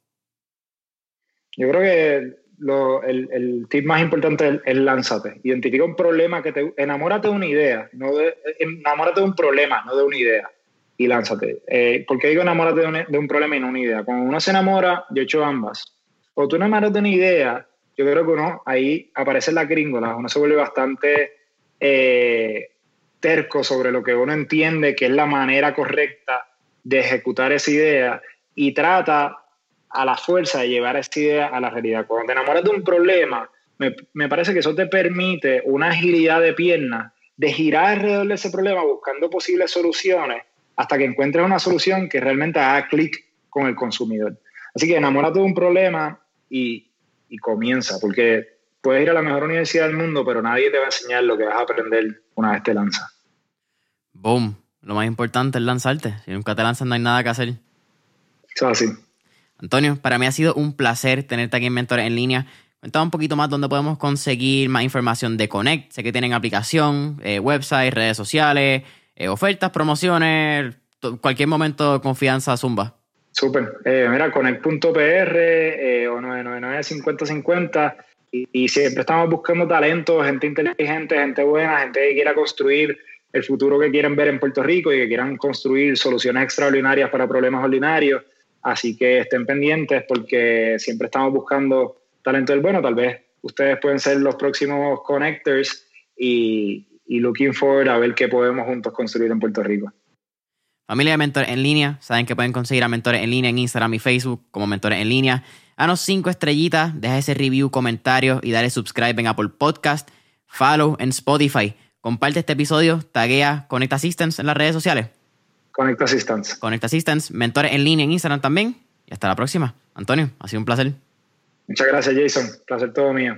Yo creo que el, tip más importante es, lánzate. Identifica un problema que te... Enamórate de una idea, no enamórate de un problema, no de una idea. Y lánzate. Eh, ¿Por qué digo enamórate de un, de un, problema y no una idea? Cuando uno se enamora, yo he hecho ambas. O tú enamoras de una idea, yo creo que uno ahí aparece la gringola, uno se vuelve bastante... Eh, terco sobre lo que uno entiende que es la manera correcta de ejecutar esa idea y trata a la fuerza de llevar esa idea a la realidad. Cuando te enamoras de un problema, me, parece que eso te permite una agilidad de pierna de girar alrededor de ese problema buscando posibles soluciones hasta que encuentres una solución que realmente haga clic con el consumidor. Así que enamórate de un problema y, y comienza, porque puedes ir a la mejor universidad del mundo, pero nadie te va a enseñar lo que vas a aprender una vez te lanzas. Boom. Lo más importante es lanzarte. Si nunca te lanzas, no hay nada que hacer. Eso así. Antonio, para mí ha sido un placer tenerte aquí en Mentores en línea. Cuéntame un poquito más dónde podemos conseguir más información de Connect. Sé que tienen aplicación, eh, website, redes sociales, eh, ofertas, promociones, cualquier momento confianza, Zumba. Súper. Eh, mira, connect.pr eh, o 999-5050 y, y siempre estamos buscando talento, gente inteligente, gente buena, gente que quiera construir el futuro que quieren ver en Puerto Rico y que quieran construir soluciones extraordinarias para problemas ordinarios. Así que estén pendientes porque siempre estamos buscando talento del bueno. Tal vez ustedes pueden ser los próximos connectors y, looking forward a ver qué podemos juntos construir en Puerto Rico. Familia de Mentores en línea, saben que pueden conseguir a Mentores en línea en Instagram y Facebook como Mentores en línea. Danos cinco estrellitas, deja ese review, comentario y dale subscribe en Apple Podcast, follow en Spotify. Comparte este episodio, taguea Connect Assistance en las redes sociales. Connect Assistance. Connect Assistance, Mentores en línea en Instagram también. Y hasta la próxima. Antonio, ha sido un placer. Muchas gracias, Jason. Placer todo mío.